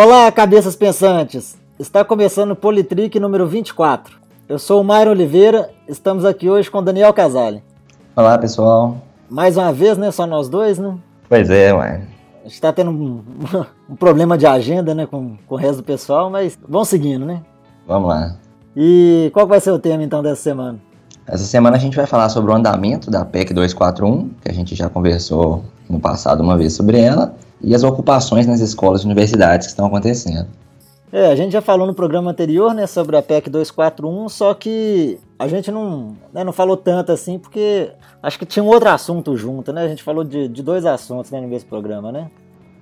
Olá, cabeças pensantes! Está começando o Politrick número 24. Eu sou o Mário Oliveira, estamos aqui hoje com o Daniel Casale. Olá, pessoal. Mais uma vez, né? Só nós dois, né? Pois é, ué. A gente tá tendo um, um problema de agenda, né, com, com o resto do pessoal, mas vamos seguindo, né? Vamos lá. E qual vai ser o tema, então, dessa semana? Essa semana a gente vai falar sobre o andamento da PEC 241, que a gente já conversou no passado uma vez sobre ela, e as ocupações nas escolas e universidades que estão acontecendo. É, a gente já falou no programa anterior, né, sobre a PEC 241, só que a gente não, né, não falou tanto assim, porque acho que tinha um outro assunto junto, né? A gente falou de, de dois assuntos né, no mesmo programa, né?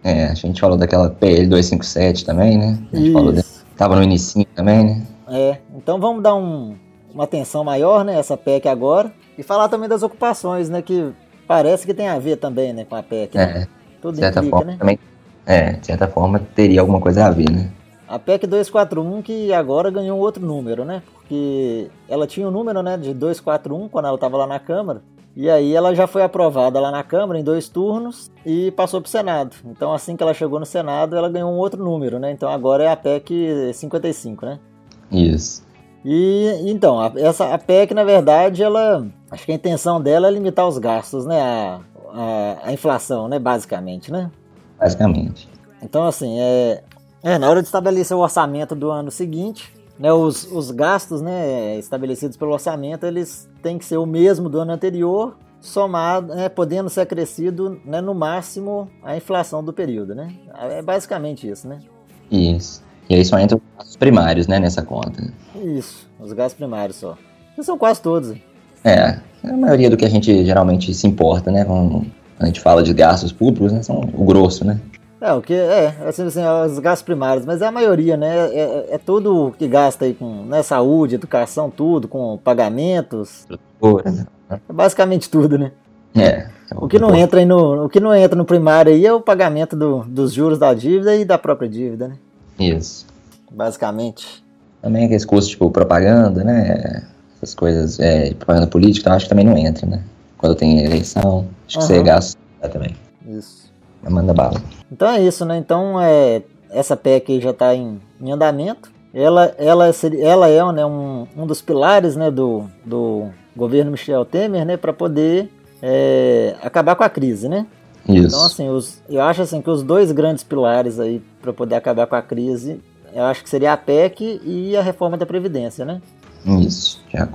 É, a gente falou daquela PL 257 também, né? A gente Isso. falou de, tava no início também, né? É, então vamos dar um, uma atenção maior, né, essa PEC agora, e falar também das ocupações, né, que parece que tem a ver também, né, com a PEC, né? É, Tudo de certa implica, forma né? também. É, de certa forma teria alguma coisa a ver, né? A PEC 241 que agora ganhou um outro número, né? Porque ela tinha o um número, né, de 241 quando ela estava lá na Câmara. E aí ela já foi aprovada lá na Câmara em dois turnos e passou para o Senado. Então assim que ela chegou no Senado, ela ganhou um outro número, né? Então agora é a PEC 55, né? Isso. E então, a, essa a PEC, na verdade, ela. Acho que a intenção dela é limitar os gastos, né? A, a, a inflação, né? Basicamente, né? Basicamente. Então, assim, é, é, na hora de estabelecer o orçamento do ano seguinte, né, os, os gastos né, estabelecidos pelo orçamento, eles têm que ser o mesmo do ano anterior, somado, né, podendo ser acrescido né, no máximo a inflação do período, né? É basicamente isso, né? Isso. E aí só entra os gastos primários, né, nessa conta. Isso, os gastos primários só. Que são quase todos. É, a maioria do que a gente geralmente se importa, né? Quando a gente fala de gastos públicos, né? São o grosso, né? É, o que é, assim, assim, os gastos primários, mas é a maioria, né? É, é, é tudo que gasta aí com né, saúde, educação, tudo, com pagamentos. Né? É basicamente tudo, né? É. O que não entra aí no, o que não entra no primário aí é o pagamento do, dos juros da dívida e da própria dívida, né? Isso. Basicamente. Também aqueles custos tipo propaganda, né? Essas coisas, é, propaganda política, então acho que também não entra, né? Quando tem eleição, acho que Aham. você gasta também. Isso. Manda bala. Então é isso, né? Então é, essa PEC aí já está em, em andamento. Ela, ela, ela é né, um, um dos pilares né, do, do governo Michel Temer né, para poder é, acabar com a crise, né? Isso. Então, assim, os, eu acho assim que os dois grandes pilares aí para poder acabar com a crise, eu acho que seria a PEC e a reforma da Previdência, né? Isso. Já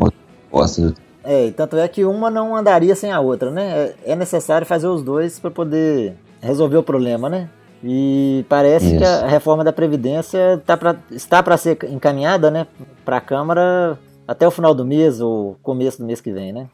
gosto do. É, e tanto é que uma não andaria sem a outra, né? É, é necessário fazer os dois para poder resolver o problema, né? E parece Isso. que a reforma da Previdência tá pra, está para ser encaminhada, né, para a Câmara até o final do mês ou começo do mês que vem, né?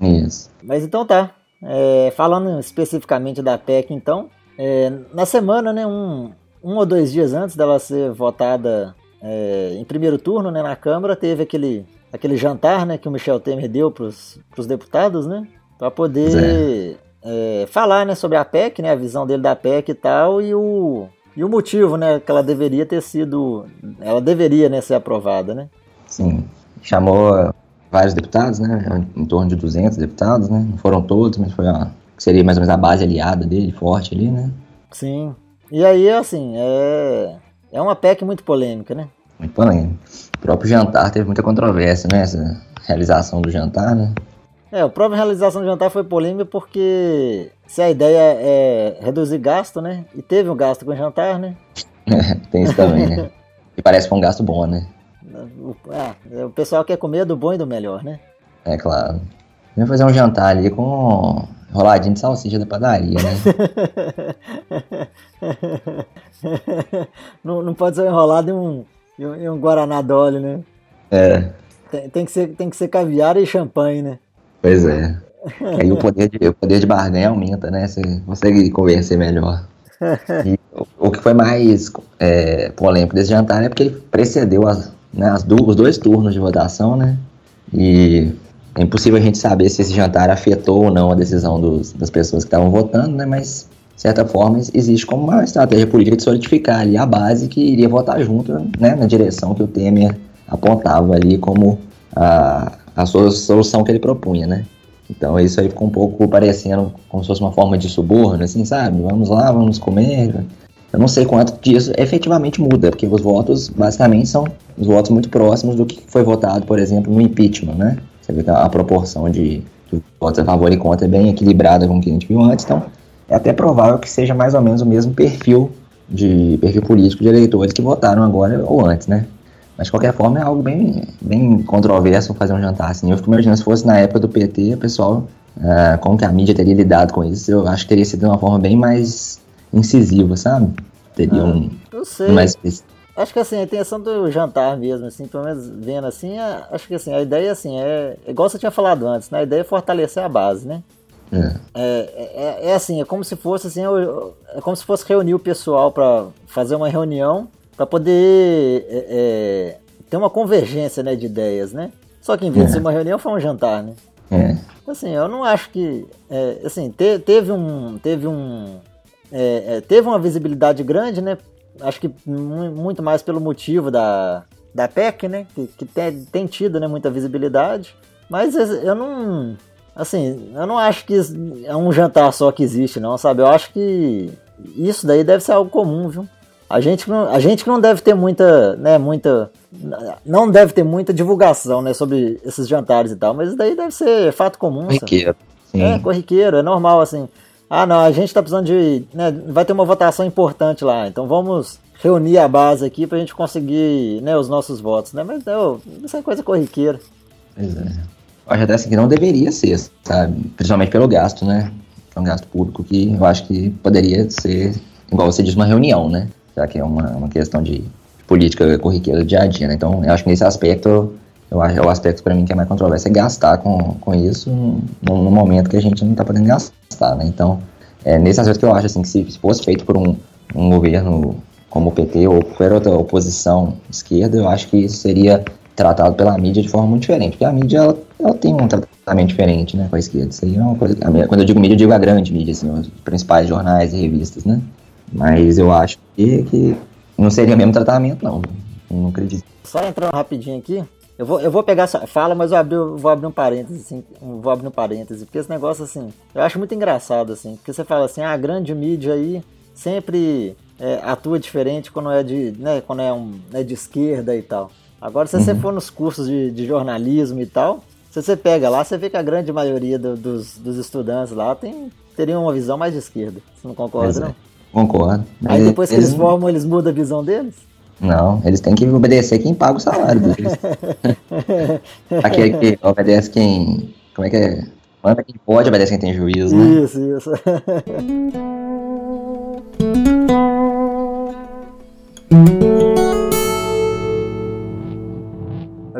Isso. Mas então tá. É, falando especificamente da PEC, então, é, na semana, né, um, um ou dois dias antes dela ser votada é, em primeiro turno né, na Câmara, teve aquele, aquele jantar né, que o Michel Temer deu para os deputados, né? Para poder é, falar né, sobre a PEC, né, a visão dele da PEC e tal, e o, e o motivo né, que ela deveria ter sido. Ela deveria né, ser aprovada, né? Sim. Chamou vários deputados, né? Em torno de 200 deputados, né? Não foram todos, mas foi a. Seria mais ou menos a base aliada dele, forte ali, né? Sim. E aí, assim, é, é uma PEC muito polêmica, né? Muito polêmico. O próprio jantar teve muita controvérsia, né? Essa realização do jantar, né? É, a própria realização do jantar foi polêmica porque se a ideia é reduzir gasto, né? E teve um gasto com o jantar, né? Tem isso também, né? E parece que um gasto bom, né? O, ah, o pessoal quer comer do bom e do melhor, né? É claro. Vamos fazer um jantar ali com roladinho de salsicha da padaria, né? não, não pode ser enrolado em um, em um, em um Guaraná Dolly, né? É, Tem, tem, que ser, tem que ser caviar e champanhe, né? pois é. Aí o poder de, o poder de barganha aumenta, né? Você consegue convencer melhor. E o, o que foi mais é, polêmico desse jantar é porque ele precedeu as, né, as du- os dois turnos de votação, né? E é impossível a gente saber se esse jantar afetou ou não a decisão dos- das pessoas que estavam votando, né? Mas, de certa forma, existe como uma estratégia política de solidificar ali a base que iria votar junto, né? Na direção que o Temer apontava ali como a, a solução que ele propunha, né? Então isso aí ficou um pouco parecendo como se fosse uma forma de suborno, assim, sabe? Vamos lá, vamos comer. Eu não sei quanto disso efetivamente muda, porque os votos basicamente são os votos muito próximos do que foi votado, por exemplo, no impeachment, né? Você vê que a, proporção de, de votos a favor e contra é bem equilibrada com o que a gente viu antes, então é até provável que seja mais ou menos o mesmo perfil de perfil político de eleitores que votaram agora ou antes, né? Mas de qualquer forma é algo bem, bem controverso fazer um jantar assim. Eu fico imaginando se fosse na época do PT, o pessoal, uh, como que a mídia teria lidado com isso, eu acho que teria sido de uma forma bem mais incisiva, sabe? Teria ah, um. Eu sei. Mais... Acho que assim, a intenção do jantar mesmo, assim, pelo menos vendo assim, é, acho que assim, a ideia assim, é, é igual você tinha falado antes, né? A ideia é fortalecer a base, né? É. É, é, é, assim, é como se fosse assim, é como se fosse reunir o pessoal para fazer uma reunião para poder é, é, ter uma convergência né, de ideias, né? Só que em vez de ser uma reunião foi um jantar, né? Assim, eu não acho que assim te, teve um teve um teve uma visibilidade grande, né? Acho que muito mais pelo motivo da, da PEC, né? Que, que tem, tem tido né, muita visibilidade. Mas eu não Assim, eu não acho que é um jantar só que existe, não, sabe? Eu acho que isso daí deve ser algo comum, viu? A gente, não, a gente que não deve ter muita, né, muita, não deve ter muita divulgação, né, sobre esses jantares e tal, mas isso daí deve ser fato comum. Corriqueiro. Sim. É, corriqueiro, é normal, assim. Ah, não, a gente tá precisando de, né, vai ter uma votação importante lá, então vamos reunir a base aqui pra gente conseguir, né, os nossos votos, né, mas não, isso é coisa corriqueira. Pois é. Acho até assim que não deveria ser, sabe? Principalmente pelo gasto, né? É um gasto público que eu acho que poderia ser, igual você diz, uma reunião, né? Já que é uma, uma questão de, política corriqueira do dia a dia, né? Então, eu acho que nesse aspecto, eu acho, é o aspecto para mim que é mais controverso, é gastar com, com isso no, no momento que a gente não está podendo gastar, né? Então, é nesse aspecto que eu acho, assim, que se fosse feito por um, um governo como o PT ou qualquer outra oposição esquerda, eu acho que isso seria tratado pela mídia de forma muito diferente, porque a mídia ela, ela tem um tratamento diferente, né, com a esquerda. Isso aí é uma coisa. Quando eu digo mídia, eu digo a grande mídia, assim, os principais jornais e revistas, né? Mas eu acho que, que não seria o mesmo tratamento, não. Não acredito. Só entrando rapidinho aqui, eu vou, eu vou pegar essa fala, mas eu abri, vou abrir um parênteses, assim, vou abrir um parênteses, porque esse negócio, assim, eu acho muito engraçado, assim, porque você fala assim, ah, a grande mídia aí sempre é, atua diferente quando é de, né, quando é, um, é de esquerda e tal. Agora, se uhum. você for nos cursos de, de, jornalismo e tal, se você pega lá, você vê que a grande maioria do, dos, dos estudantes lá tem, teria uma visão mais de esquerda. Você não concorda, não? É. Concordo. Aí depois que eles, eles formam, eles mudam a visão deles? Não, eles têm que obedecer quem paga o salário deles. Aquele que obedece quem. Como é que é? Manda quem pode, obedece quem tem juízo, né? Isso, isso.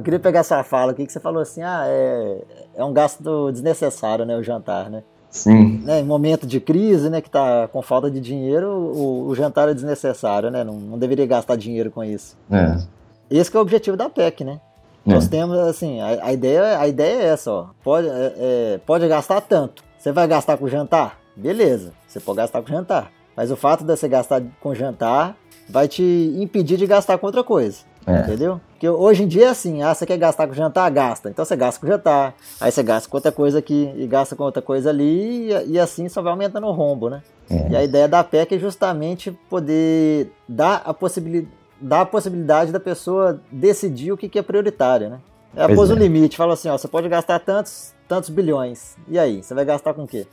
queria pegar essa fala aqui que você falou assim, ah, é, é um gasto desnecessário, né, o jantar, né? Sim. Né, em momento de crise, né, que tá com falta de dinheiro, o, o jantar é desnecessário, né? Não, não, deveria gastar dinheiro com isso. É. Esse é o objetivo da PEC, né? É. Nós temos, assim, a, a, ideia, a ideia é essa, ó. Pode, é, é, pode gastar tanto. Você vai gastar com jantar? Beleza, você pode gastar com jantar. Mas o fato de você gastar com jantar vai te impedir de gastar com outra coisa. É. Entendeu? Porque hoje em dia é assim, ah, você quer gastar com jantar? Gasta. Então você gasta com jantar, aí você gasta com outra coisa aqui e gasta com outra coisa ali, e, e assim só vai aumentando o rombo, né? É. E a ideia da PEC é justamente poder dar a, possibilidade, dar a possibilidade da pessoa decidir o que, que é prioritário, né? Ela pois pôs é. um limite, fala assim, ó, você pode gastar tantos, tantos bilhões. E aí, você vai gastar com o quê?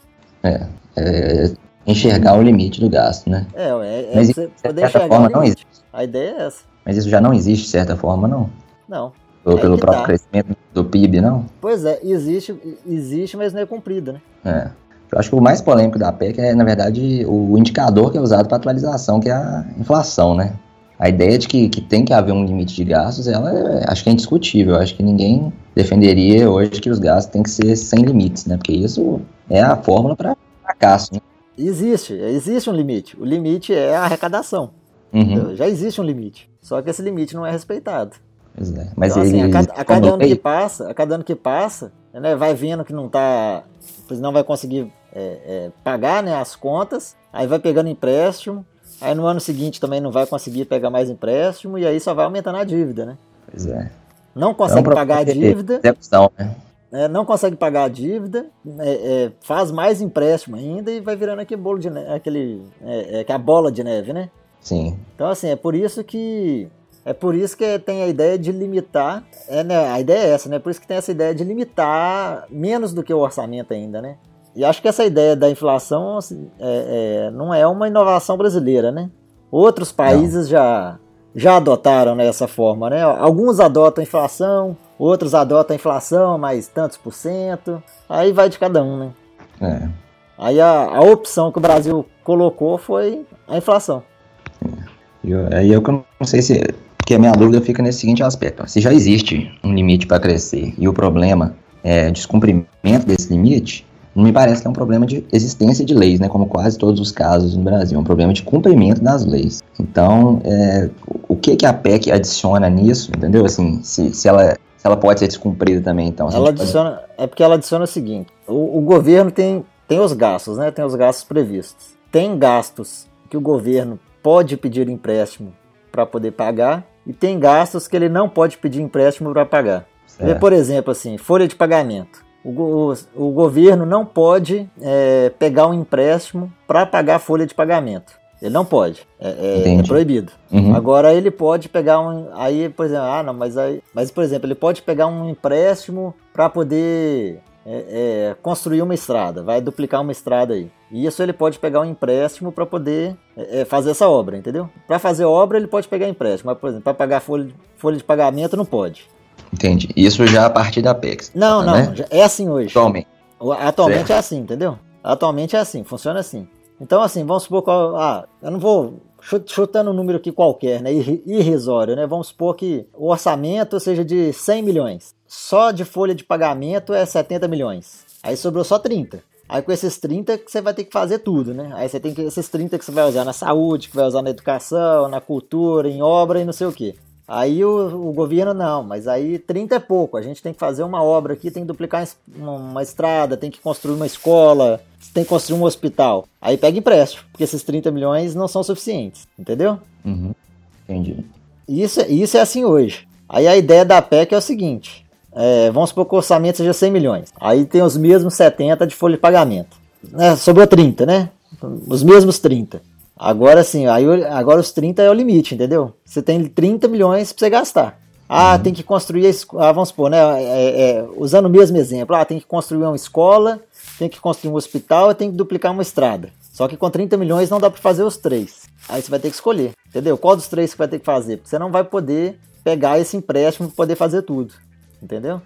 É, é enxergar o limite do gasto, né? É, é, é Mas, você poder enxergar forma, o limite. A ideia é essa. Mas isso já não existe de certa forma, não? Não. Ou é pelo próprio tá. crescimento do PIB, não? Pois é, existe, existe, mas não é cumprido, né? É. Eu acho que o mais polêmico da PEC é, na verdade, o indicador que é usado para atualização, que é a inflação, né? A ideia de que, que tem que haver um limite de gastos, ela é, acho que é indiscutível. Acho que ninguém defenderia hoje que os gastos têm que ser sem limites, né? Porque isso é a fórmula para fracasso, né? Existe, existe um limite. O limite é a arrecadação. Uhum. Já existe um limite. Só que esse limite não é respeitado. Pois é. Mas então, assim, a cada, a cada ano que passa, a cada ano que passa, né, vai vendo que não tá, não vai conseguir é, é, pagar né, as contas, aí vai pegando empréstimo, aí no ano seguinte também não vai conseguir pegar mais empréstimo e aí só vai aumentando a dívida, né? Pois é. Não consegue então, pagar a dívida. Execução, né? É, não consegue pagar a dívida, é, é, faz mais empréstimo ainda e vai virando aquele bolo de neve, aquele, é, é a bola de neve, né? Sim. Então, assim, é por isso que. É por isso que tem a ideia de limitar. É, né, a ideia é essa, né? Por isso que tem essa ideia de limitar menos do que o orçamento ainda, né? E acho que essa ideia da inflação assim, é, é, não é uma inovação brasileira, né? Outros países já, já adotaram né, essa forma, né? Alguns adotam inflação, outros adotam inflação, mais tantos por cento. Aí vai de cada um, né? É. Aí a, a opção que o Brasil colocou foi a inflação. Eu, aí eu não sei se. Porque a minha dúvida fica nesse seguinte aspecto: se já existe um limite para crescer e o problema é descumprimento desse limite, não me parece que é um problema de existência de leis, né? Como quase todos os casos no Brasil, é um problema de cumprimento das leis. Então, é, o que que a PEC adiciona nisso, entendeu? Assim, se, se ela se ela pode ser descumprida também, então. Ela adiciona, pode... É porque ela adiciona o seguinte: o, o, governo tem, tem os gastos, né? Tem os gastos previstos. Tem gastos que o governo pode pedir empréstimo para poder pagar e tem gastos que ele não pode pedir empréstimo para pagar. Por exemplo, assim, folha de pagamento. O, o, o governo não pode é, pegar um empréstimo para pagar a folha de pagamento. Ele não pode. É, é, é proibido. Uhum. Agora ele pode pegar um. Aí, por exemplo, ah, não, mas aí. Mas, por exemplo, ele pode pegar um empréstimo para poder é, é, construir uma estrada, vai duplicar uma estrada aí. E isso ele pode pegar um empréstimo para poder é, é, fazer essa obra, entendeu? Para fazer obra ele pode pegar empréstimo, mas, por exemplo, para pagar folha, folha de pagamento não pode. Entendi. Isso já a partir da PEX. Não, não, né? é assim hoje. Atualmente. Atualmente certo. é assim, entendeu? Atualmente é assim, funciona assim. Então, assim, vamos supor que. Ah, eu não vou. Chutando um número aqui qualquer, né? Irrisório, né? Vamos supor que o orçamento seja de 100 milhões. Só de folha de pagamento é 70 milhões. Aí sobrou só 30. Aí com esses 30 que você vai ter que fazer tudo, né? Aí você tem que esses 30 que você vai usar na saúde, que vai usar na educação, na cultura, em obra e não sei o que. Aí o, o, governo não, mas aí 30 é pouco. A gente tem que fazer uma obra aqui, tem que duplicar uma, uma, estrada, tem que construir uma escola, tem que construir um hospital. Aí pega empréstimo, porque esses 30 milhões não são suficientes, entendeu? Uhum. Entendi. Isso, isso é assim hoje. Aí a ideia da PEC é o seguinte: é, vamos supor que o orçamento seja 100 milhões. Aí tem os mesmos 70 de folha de pagamento. Né? Sobrou 30, né? Os mesmos 30. Agora sim, aí agora os 30 é o limite, entendeu? Você tem 30 milhões para você gastar. Ah, uhum. tem que construir, ah, vamos supor, né? É, é, usando o mesmo exemplo, ah, tem que construir uma escola, tem que construir um hospital e tem que duplicar uma estrada. Só que com 30 milhões não dá para fazer os três. Aí você vai ter que escolher, entendeu? Qual dos três que vai ter que fazer? Porque você não vai poder pegar esse empréstimo para poder fazer tudo, entendeu?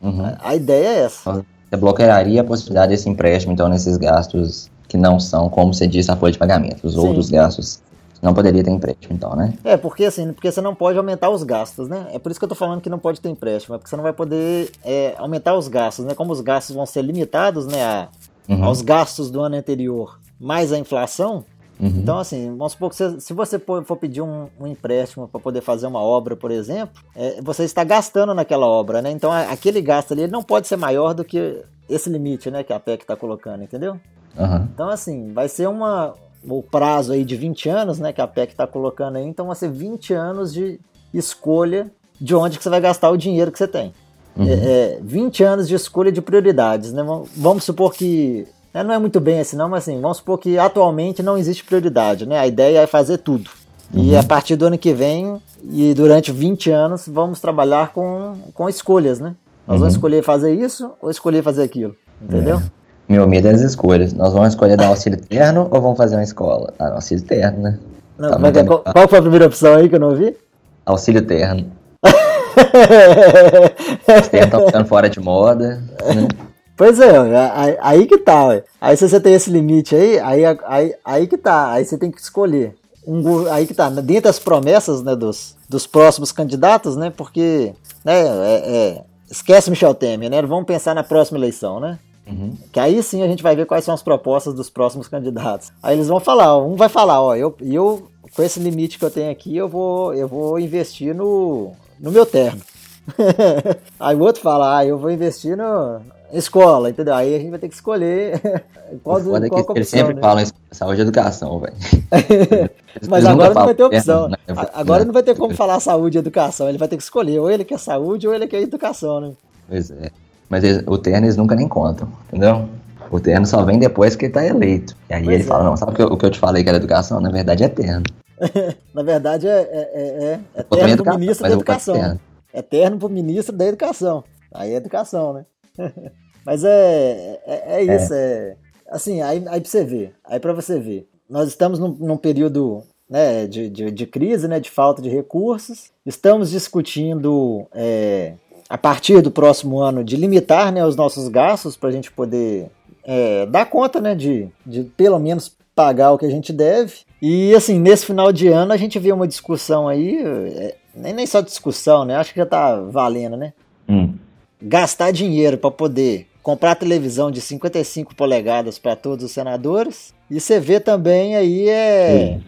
Uhum. A, a, ideia é essa. Você bloquearia a possibilidade desse empréstimo, então, nesses gastos que não são, como você disse, a folha de pagamento. Os outros gastos não poderia ter empréstimo, então, né? É, porque assim, porque você não pode aumentar os gastos, né? É por isso que eu tô falando que não pode ter empréstimo, é porque você não vai poder é, aumentar os gastos, né? Como os gastos vão ser limitados, né, a, uhum. aos gastos do ano anterior, mais a inflação. Uhum. Então, assim, vamos supor que você, se você for pedir um, um empréstimo para poder fazer uma obra, por exemplo, é, você está gastando naquela obra, né? Então, aquele gasto ali não pode ser maior do que esse limite, né, que a PEC está colocando, entendeu? Uhum. Então, assim, vai ser uma. O prazo aí de 20 anos, né, que a PEC está colocando aí, então vai ser 20 anos de escolha de onde que você vai gastar o dinheiro que você tem. Uhum. É, é, 20 anos de escolha de prioridades, né? Vamos supor que. Né, não é muito bem assim, não, mas assim, vamos supor que atualmente não existe prioridade, né? A ideia é fazer tudo. Uhum. E a partir do ano que vem, e durante 20 anos, vamos trabalhar com, com escolhas, né? Nós vamos uhum. escolher fazer isso ou escolher fazer aquilo, entendeu? É. Meu medo é as escolhas. Nós vamos escolher dar auxílio terno ou vamos fazer uma escola? Ah, auxílio terno, né? Não, tá mas é, qual, qual, foi a primeira opção aí que eu não ouvi? Auxílio terno. Os ternos estão ficando fora de moda. Né? Pois é, aí, aí que tá. Ué. Aí se você tem esse limite aí, aí, aí, aí que tá. Aí você tem que escolher. Um, aí que tá, dentro das promessas né, dos, dos próximos candidatos, né? Porque né, é, é, esquece Michel Temer, né? Vamos pensar na próxima eleição, né? Uhum. Que aí sim a gente vai ver quais são as propostas dos próximos candidatos. Aí eles vão falar, um vai falar, ó, eu, eu com esse limite que eu tenho aqui, eu vou, eu vou investir no, no meu terno. aí o outro fala, ah, eu vou investir no escola, entendeu? Aí a gente vai ter que escolher qual, do, qual é que opção, Eles sempre né? falam saúde e educação, velho. Mas agora não vai ter opção. Né? Agora não vai ter como falar saúde e educação. Ele vai ter que escolher, ou ele quer saúde ou ele quer educação, né? Pois é. Mas eles, o terno eles nunca nem contam, entendeu? O terno só vem depois que ele tá eleito. E aí pois ele é. fala, não, sabe o que, eu, o que eu te falei que era educação? Na verdade é terno. Na verdade é, é, é, é terno pro ministro da educação. É terno pro ministro da educação. Aí é educação, né? Mas é, é, é isso, é. Assim, aí, aí pra você ver, aí pra você ver. Nós estamos num, num período né, de, de, de, crise, né, de falta de recursos. Estamos discutindo é, a partir do próximo ano de limitar né, os nossos gastos para a gente poder é, dar conta né, de, de pelo menos pagar o que a gente deve. E assim, nesse final de ano a gente vê uma discussão aí, é, nem, nem só discussão, né? Acho que já tá valendo, né? Hum. Gastar dinheiro para poder comprar televisão de 55 polegadas para todos os senadores. E você vê também aí é,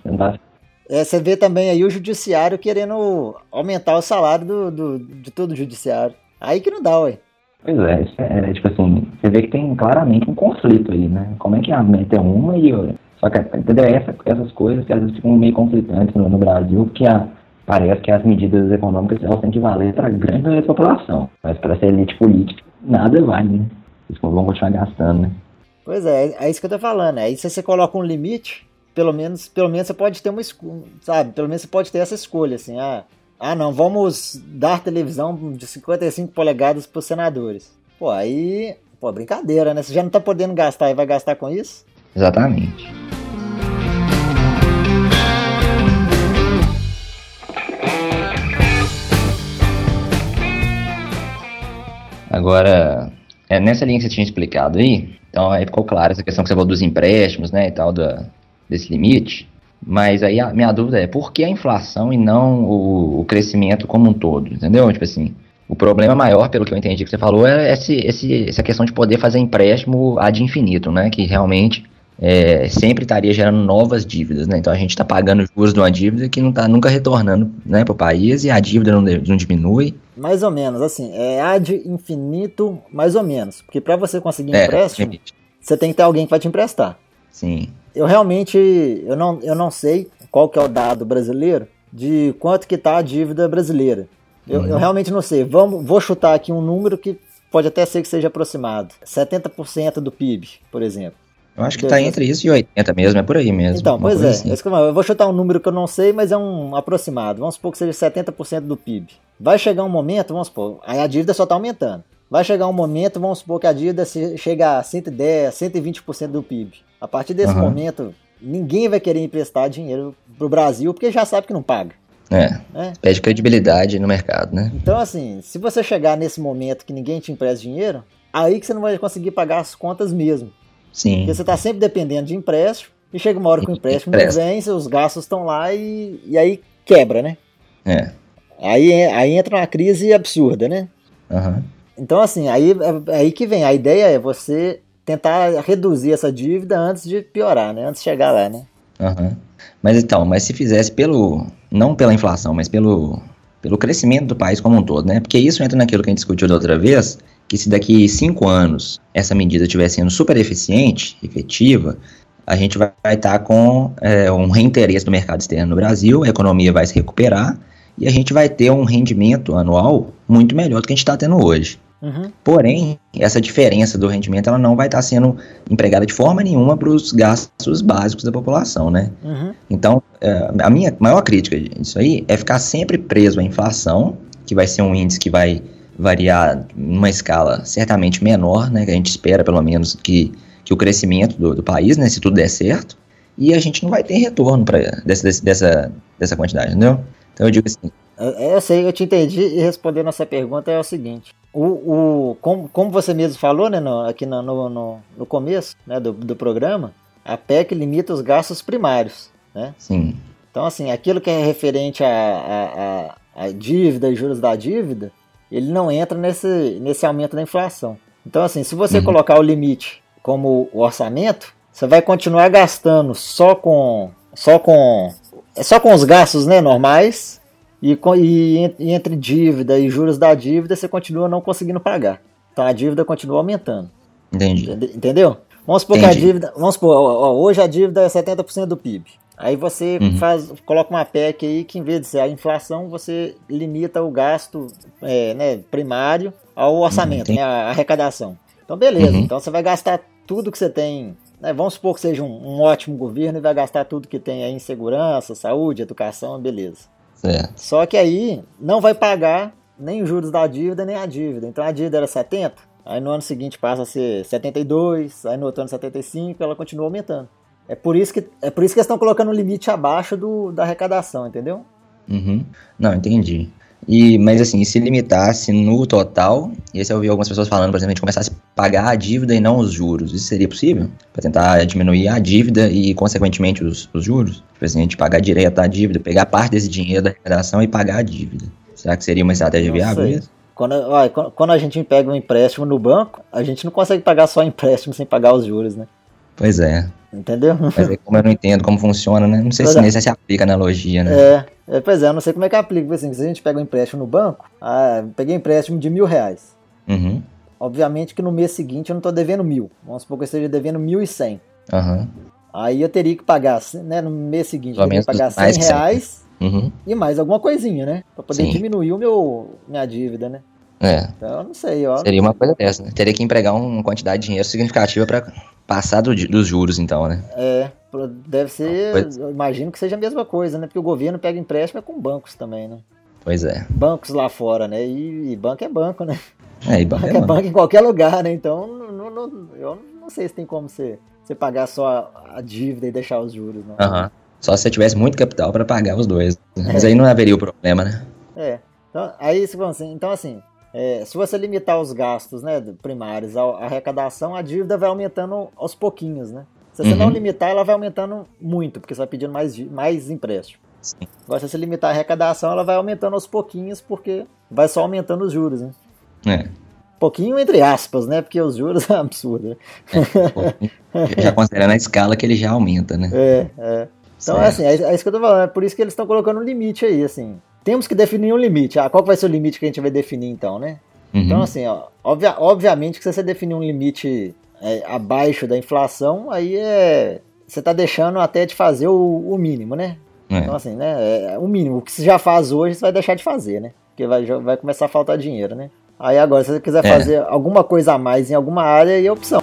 é, você vê também aí o judiciário querendo aumentar o salário do, do, de todo o judiciário. Aí que não dá, ué. Pois é, isso é, tipo assim, você vê que tem claramente um conflito aí, né? Como é que a meta é uma e outra? Só que, entendeu? Essa, essas coisas que às vezes ficam meio conflitantes no, no Brasil, porque a, parece que as medidas econômicas elas têm que valer para a grande população. Mas para essa elite política, nada vale, né? Eles vão continuar gastando, né? Pois é, é isso que eu tô falando. Aí se você coloca um limite, pelo menos, pelo menos você pode ter uma sabe? Pelo menos você pode ter essa escolha, assim, ah, ah não, vamos dar televisão de 55 polegadas para os senadores. Pô, aí, pô, brincadeira, né? Você já não tá podendo gastar e vai gastar com isso? Exatamente. Agora, é, nessa linha que você tinha explicado aí, então aí ficou claro essa questão que você falou dos empréstimos, né, e tal, da, desse limite. Mas aí a minha dúvida é por que a inflação e não o, o, crescimento como um todo, entendeu? Tipo assim, o problema maior, pelo que eu entendi que você falou, é esse, esse, essa questão de poder fazer empréstimo ad infinito, né? Que realmente é, sempre estaria gerando novas dívidas, né? Então a gente está pagando juros de uma dívida que não está nunca retornando né, para o país e a dívida não, não diminui. Mais ou menos, assim, é ad infinito, mais ou menos. Porque para você conseguir é, empréstimo, você tem que ter alguém que vai te emprestar. Sim eu realmente eu não, eu não sei qual que é o dado brasileiro de quanto que está a dívida brasileira. Eu, uhum. eu, realmente não sei. Vamos, vou chutar aqui um número que pode até ser que seja aproximado. 70% do PIB, por exemplo. Eu acho que está entre isso e 80 mesmo, é por aí mesmo. Então, pois é. Assim. Eu vou chutar um número que eu não sei, mas é um aproximado. Vamos supor que seja 70% do PIB. Vai chegar um momento, vamos supor, aí a dívida só está aumentando. Vai chegar um momento, vamos supor que a dívida chega a 110, 120% do PIB. A partir desse uhum. momento, ninguém vai querer emprestar dinheiro pro Brasil porque já sabe que não paga. É, é. Pede credibilidade no mercado, né? Então, assim, se você chegar nesse momento que ninguém te empresta dinheiro, aí que você não vai conseguir pagar as contas mesmo. Sim. Porque você está sempre dependendo de empréstimo, e chega uma hora que o empréstimo não vem, seus gastos estão lá e, e aí quebra, né? É. Aí, aí entra uma crise absurda, né? Uhum. Então, assim, aí, é, aí que vem. A ideia é você tentar reduzir essa dívida antes de piorar, né? Antes de chegar lá, né? Uhum. Mas então, mas se fizesse pelo. Não pela inflação, mas pelo, pelo crescimento do país como um todo, né? Porque isso entra naquilo que a gente discutiu da outra vez, que se daqui cinco anos essa medida estiver sendo super eficiente, efetiva, a gente vai estar tá com é, um reinteresse do mercado externo no Brasil, a economia vai se recuperar e a gente vai ter um rendimento anual muito melhor do que a gente está tendo hoje. Uhum. Porém, essa diferença do rendimento ela não vai estar sendo empregada de forma nenhuma para os gastos básicos da população, né? Uhum. Então, é, a minha maior crítica disso aí é ficar sempre preso à inflação, que vai ser um índice que vai variar numa escala certamente menor, né? Que a gente espera, pelo menos, que, que o crescimento do, do país, né? Se tudo der certo, e a gente não vai ter retorno para dessa, dessa, dessa quantidade, entendeu? Então eu digo assim. Eu, eu sei, eu te entendi e respondendo essa pergunta é o seguinte: o, o, como, como você mesmo falou, né, no, aqui no, no, no começo né, do, do programa, a PEC limita os gastos primários. Né? Sim. Então, assim, aquilo que é referente à, à, à dívida e juros da dívida, ele não entra nesse, nesse aumento da inflação. Então, assim, se você uhum. colocar o limite como o orçamento, você vai continuar gastando só com só com só com os gastos né, normais e, e, e, entre dívida e juros da dívida, você continua não conseguindo pagar. Então a dívida continua aumentando. Entendi. Entendeu? Vamos supor Entendi. que a dívida. Vamos supor, ó, hoje a dívida é 70% do PIB. Aí você uhum. faz, coloca uma PEC aí que, em vez de ser a inflação, você limita o gasto é, né, primário ao orçamento, uhum, né, a arrecadação. Então, beleza. Uhum. Então você vai gastar tudo que você tem. Né, vamos supor que seja um, um, ótimo governo e vai gastar tudo que tem aí em segurança, saúde, educação, beleza. Certo. Só que aí não vai pagar nem os juros da dívida, nem a dívida. Então a dívida era 70, aí no ano seguinte passa a ser 72, aí no outro ano 75, ela continua aumentando. É por isso que, é por isso que eles estão colocando um limite abaixo do, da arrecadação, entendeu? Uhum. Não, entendi. E, mas assim, se limitasse no total, e esse eu ouvi algumas pessoas falando, por exemplo, a gente começasse a pagar a dívida e não os juros, isso seria possível? Para tentar diminuir a dívida e, consequentemente, os, os juros? Tipo assim, a gente pagar direto a dívida, pegar parte desse dinheiro da arrecadação e pagar a dívida. Será que seria uma estratégia não viável isso? Quando, olha, quando a gente pega um empréstimo no banco, a gente não consegue pagar só empréstimo sem pagar os juros, né? Pois é. Entendeu? Mas aí, como eu não entendo como funciona, né? Não sei pois se é. nesse se aplica analogia, né? É, é, pois é, eu não sei como é que aplica. Assim, se a gente pega um empréstimo no banco, ah, peguei um empréstimo de mil reais. Uhum. Obviamente que no mês seguinte eu não estou devendo mil. Vamos supor que eu esteja devendo mil e cem. Uhum. Aí eu teria que pagar, né, no mês seguinte, eu teria que pagar cem reais uhum. e mais alguma coisinha, né? Pra poder Sim. diminuir o meu, minha dívida, né? É. Então não sei, ó. Seria uma coisa dessa, né? Teria que empregar uma quantidade de dinheiro significativa para passar do, dos juros, então, né? É, deve ser. Eu imagino que seja a mesma coisa, né? Porque o governo pega empréstimo é com bancos também, né? Pois é. Bancos lá fora, né? E, e banco é banco, né? É, e banco, banco é, banco. é banco em qualquer lugar, né? Então, não, não, eu não sei se tem como você, você pagar só a, dívida e deixar os juros, não. Aham. Uhum. Só se você tivesse muito capital para pagar os dois. Né? Mas é. aí não haveria o problema, né? É. Então, aí, assim, então, assim, é, se você limitar os gastos né, primários à arrecadação, a dívida vai aumentando aos pouquinhos, né? Se você uhum. não limitar, ela vai aumentando muito, porque você vai pedindo mais, mais empréstimo. Sim. Agora, se você limitar a arrecadação, ela vai aumentando aos pouquinhos, porque vai só aumentando os juros, né? É. Pouquinho entre aspas, né? Porque os juros é absurdo. Né? É, já considerando a escala que ele já aumenta, né? É, é. Então, é assim, é, é isso que eu tô falando. É por isso que eles estão colocando um limite aí, assim temos que definir um limite. Ah, qual vai ser o limite que a gente vai definir então, né? Uhum. Então, assim, ó, obvia, obviamente que se você definir um limite é, abaixo da inflação, aí é. Você está deixando até de fazer o, o mínimo, né? É. Então, assim, né? É, o mínimo. O que você já faz hoje, você vai deixar de fazer, né? Porque vai, vai começar a faltar dinheiro, né? Aí agora, se você quiser é. fazer alguma coisa a mais em alguma área, aí é opção.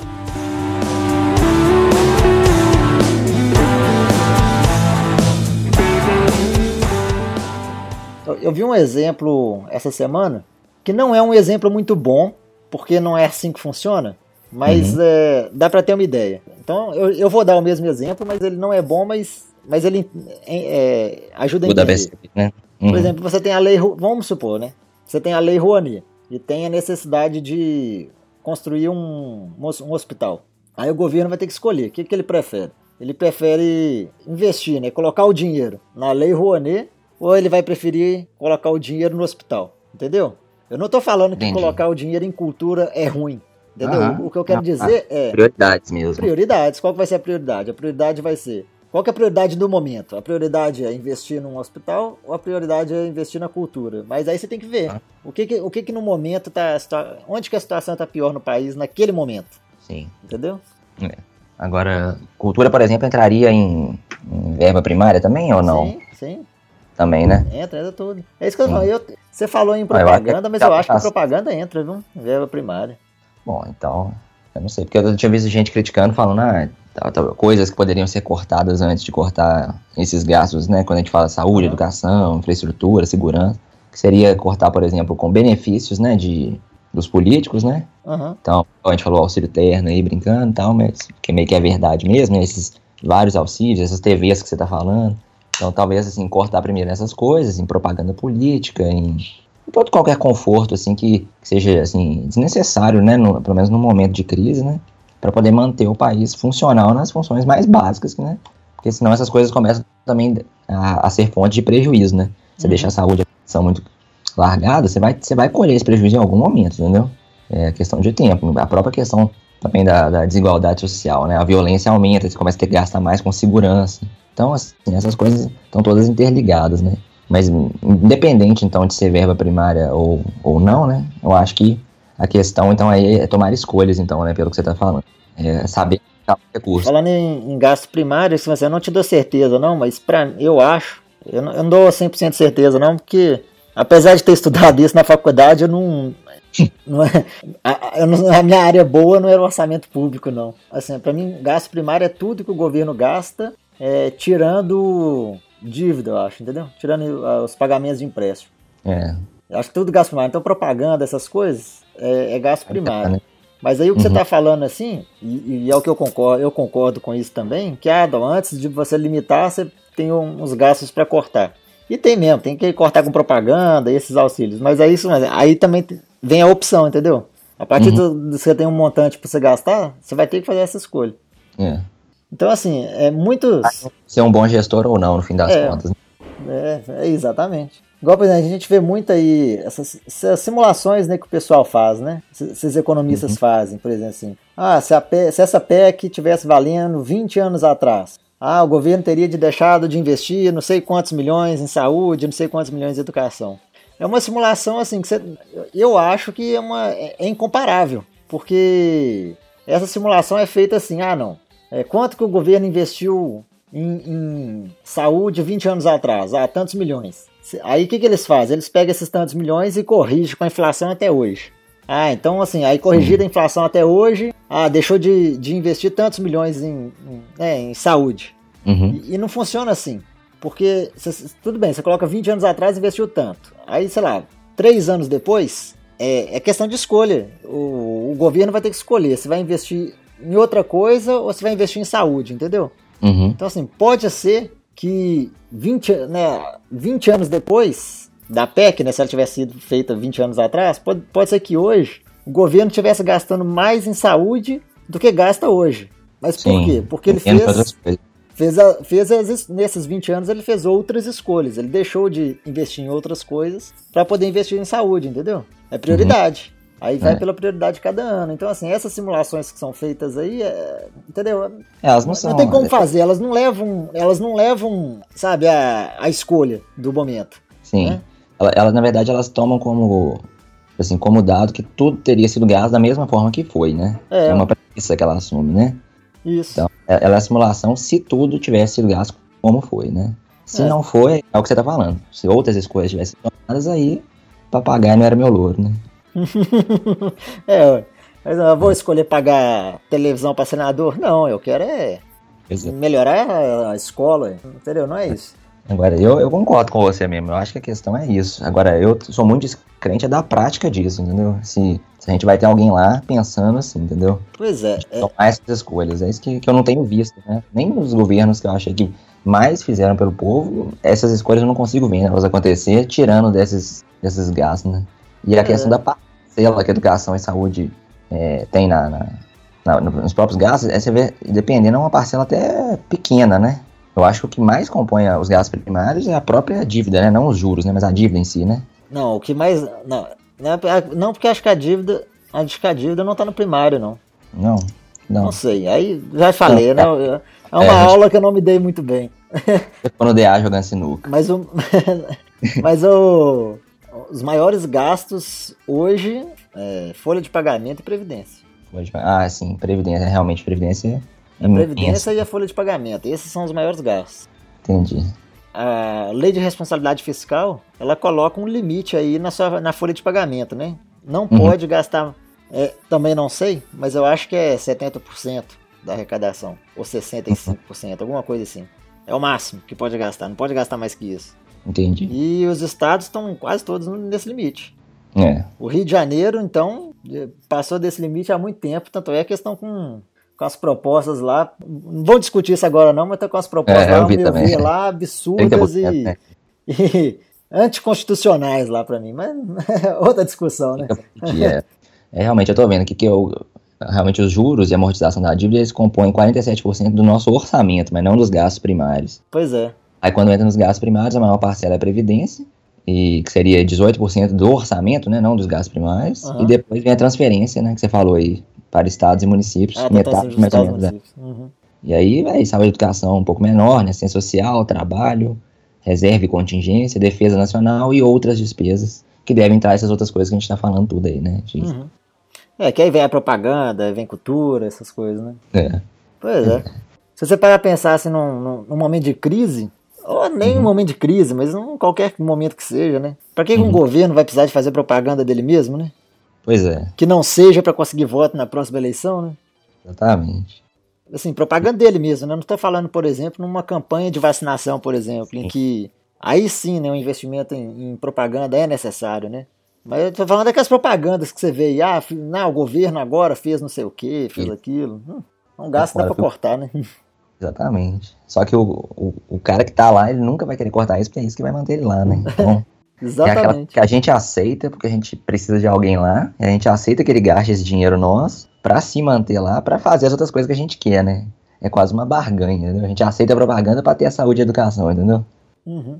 Eu vi um exemplo essa semana que não é um exemplo muito bom, porque não é assim que funciona, mas uhum. é, dá para ter uma ideia. Então eu, eu vou dar o mesmo exemplo, mas ele não é bom, mas, mas ele é, é, ajuda a entender. né? uhum. Por exemplo, você tem a lei, vamos supor, né? Você tem a lei Rouanet e tem a necessidade de construir um, um hospital. Aí o governo vai ter que escolher o que, que ele prefere. Ele prefere investir, né? Colocar o dinheiro na lei Rouanet ou ele vai preferir colocar o dinheiro no hospital, entendeu? Eu não estou falando que Entendi. colocar o dinheiro em cultura é ruim, entendeu? Uhum. O que eu quero dizer é... Prioridades mesmo. Prioridades. Qual vai ser a prioridade? A prioridade vai ser... Qual é a prioridade do momento? A prioridade é investir num hospital ou a prioridade é investir na cultura? Mas aí você tem que ver ah. o que, que o que, que no momento tá onde que a situação está pior no país naquele momento. Sim. Entendeu? É. Agora, cultura, por exemplo, entraria em, em verba primária também ou não? Sim, sim também, né? Entra, entra tudo. É isso que eu falei. você falou em propaganda, mas eu acho que propaganda entra, viu? Verba primária. Bom, então, eu não sei, porque eu tinha visto gente criticando, falando, ah, tá, tá, coisas que poderiam ser cortadas antes de cortar esses gastos, né? Quando a gente fala saúde, uhum. educação, infraestrutura, segurança, que seria cortar, por exemplo, com benefícios, né, de, dos políticos, né? Uhum. Então, a gente falou auxílio terno aí, brincando e tal, mas que meio que é verdade mesmo, né? Esses vários auxílios, essas TVs que você tá falando. Então, talvez, assim, cortar primeiro nessas coisas, em propaganda política, em, em todo qualquer conforto, assim, que, que seja, assim, desnecessário, né, no, pelo menos no momento de crise, né, para poder manter o país funcional nas funções mais básicas, né, porque senão essas coisas começam também a, a ser fonte de prejuízo, né, você uhum. deixa a saúde são muito largada, você vai, você vai colher esse prejuízo em algum momento, entendeu? É questão de tempo, a própria questão também da, da desigualdade social, né, a violência aumenta, você começa a ter que gastar mais com segurança, então, assim, essas coisas estão todas interligadas, né? Mas independente, então, de ser verba primária ou, ou não, né? Eu acho que a questão, então, aí é tomar escolhas, então, né? Pelo que você está falando. É saber o recurso. Falando em, em gasto primário, se você não te dou certeza, não, mas pra, eu acho, eu não, eu não dou 100% certeza, não, porque apesar de ter estudado isso na faculdade, eu não, não é, a, a, minha área boa não era o orçamento público, não. Assim, para mim, gasto primário é tudo que o governo gasta, é, tirando dívida, eu acho, entendeu? Tirando uh, os pagamentos de empréstimo. É. Eu acho que tudo gasto primário. Então, propaganda, essas coisas, é, é gasto primário. Né? Mas aí o que uhum. você está falando assim, e, e, é o que eu concordo, eu concordo com isso também, que ah, antes de você limitar, você tem uns gastos para cortar. E tem mesmo, tem que cortar com propaganda e esses auxílios. Mas é isso, aí também vem a opção, entendeu? A partir uhum. do, você tem um montante para você gastar, você vai ter que fazer essa escolha. É. Então, assim, é muito. Ser um bom gestor ou não, no fim das é, contas. É, é, exatamente. Igual, por exemplo, a gente vê muito aí essas, essas simulações né, que o pessoal faz, né? Esses economistas uhum. fazem, por exemplo, assim. Ah, se, PEC, se essa PEC tivesse valendo 20 anos atrás, ah, o governo teria de deixado de investir não sei quantos milhões em saúde, não sei quantos milhões em educação. É uma simulação assim que você, eu acho que é, uma, é, é incomparável, porque essa simulação é feita assim, ah não, é, quanto que o governo investiu em, em, saúde 20 anos atrás? Ah, tantos milhões. Aí o que, que eles fazem? Eles pegam esses tantos milhões e corrigem com a inflação até hoje. Ah, então assim, aí corrigida a inflação até hoje, ah, deixou de, de investir tantos milhões em, em, é, em saúde. Uhum. E, e, não funciona assim. Porque, cê, tudo bem, você coloca 20 anos atrás e investiu tanto. Aí, sei lá, três anos depois, é, é questão de escolha. O, o, governo vai ter que escolher se vai investir em outra coisa ou se vai investir em saúde, entendeu? Uhum. Então, assim, pode ser que 20, né, 20 anos depois da PEC, né, se ela tivesse sido feita 20 anos atrás, pode, pode ser que hoje o governo estivesse gastando mais em saúde do que gasta hoje. Mas Sim, por quê? Porque ele fez, fez, a, fez as, nesses 20 anos ele fez outras escolhas. Ele deixou de investir em outras coisas para poder investir em saúde, entendeu? É prioridade. Uhum. Aí vai é. pela prioridade de cada ano. Então, assim, essas simulações que são feitas aí, é, entendeu? É, elas não, são. Não tem como fazer, elas não levam, elas não levam, sabe, a, a escolha do momento. Sim. Né? Elas, ela, na verdade, elas tomam como assim, como dado que tudo teria sido gasto da mesma forma que foi, né? É, é uma premissa que ela assume, né? Isso. Então, é, ela é a simulação se tudo tivesse sido gasto como foi, né? Se é. não foi, é o que você tá falando. Se outras escolhas tivessem tomadas, aí papagaio não era meu louro, né? é, mas eu vou escolher pagar televisão para senador? Não, eu quero é. melhorar a escola, entendeu? Não é isso. Agora, eu, eu concordo com você mesmo. Eu acho que a questão é isso. Agora, eu sou muito descrente da prática disso, entendeu? Se, se a gente vai ter alguém lá pensando assim, entendeu? Pois é. é... Tomar essas escolhas. É isso que, que eu não tenho visto, né? Nem os governos que eu achei que mais fizeram pelo povo, essas escolhas eu não consigo ver né, elas acontecer, tirando desses, desses gastos, né? E a é. questão da parcela que a educação e saúde é, tem na, na, na, nos próprios gastos, é você vê, dependendo, é uma parcela até pequena, né? Eu acho que o que mais compõe os gastos primários é a própria dívida, né? Não os juros, né? Mas a dívida em si, né? Não, o que mais. Não, não porque acho que a dívida. Acho que a dívida não tá no primário, não. Não. Não, não sei. Aí já falei, não, né? É, é uma é, aula que eu não me dei muito bem. Quando DA jogando sinuca. Mas o. mas o. Os maiores gastos hoje é folha de pagamento e previdência. Ah, sim, previdência, realmente previdência a Previdência e a folha de pagamento. Esses são os maiores gastos. Entendi. A lei de responsabilidade fiscal, ela coloca um limite aí na, sua, na folha de pagamento, né? Não uhum. pode gastar, é, também não sei, mas eu acho que é 70% da arrecadação, ou 65%, uhum. alguma coisa assim. É o máximo que pode gastar, não pode gastar mais que isso. Entendi. E os estados estão quase todos nesse limite. É. O Rio de Janeiro, então, passou desse limite há muito tempo, tanto é que estão com com as propostas lá. Não vou discutir isso agora, não, mas tá com as propostas é, lá, eu vi lá, absurdas e, né? e anticonstitucionais lá para mim. Mas outra discussão, né? É, é, realmente, eu tô vendo aqui que eu, realmente os juros e amortização da dívida eles compõem 47% do nosso orçamento, mas não dos gastos primários. Pois é. Aí quando entra nos gastos primários, a maior parcela é a previdência, e que seria 18% do orçamento, né, não dos gastos primários, uhum. e depois vem a transferência, né, que você falou aí, para estados e municípios, ah, metade mais ou menos. Né? Uhum. E aí, véio, saúde e educação um pouco menor, né? Ciência social, trabalho, reserva e contingência, defesa nacional e outras despesas que devem entrar essas outras coisas que a gente está falando tudo aí, né? Uhum. É, que aí vem a propaganda, vem cultura, essas coisas, né? É. Pois é. Se você parar a pensar assim num, num, momento de crise, ou nem uhum. um momento de crise, mas em qualquer momento que seja, né? Pra que, uhum. um governo vai precisar de fazer propaganda dele mesmo, né? Pois é. Que não seja para conseguir voto na próxima eleição, né? Exatamente. Assim, propaganda dele mesmo, né? Não estou falando, por exemplo, numa campanha de vacinação, por exemplo, em que aí sim, né, um investimento em, em propaganda é necessário, né? Mas eu tô falando daquelas propagandas que você vê aí, ah, não, o governo agora fez não sei o que, fez sim. aquilo. Hum, é um gasto dá pra cortar, né? Exatamente. Só que o, o, o, cara que tá lá, ele nunca vai querer cortar isso, porque é isso que vai manter ele lá, né? Então, Exatamente. É que a gente aceita, porque a gente precisa de alguém lá, a gente aceita que ele gaste esse dinheiro nosso para se manter lá, para fazer as outras coisas que a gente quer, né? É quase uma barganha, entendeu? A gente aceita a propaganda para ter a saúde e a educação, entendeu? Uhum.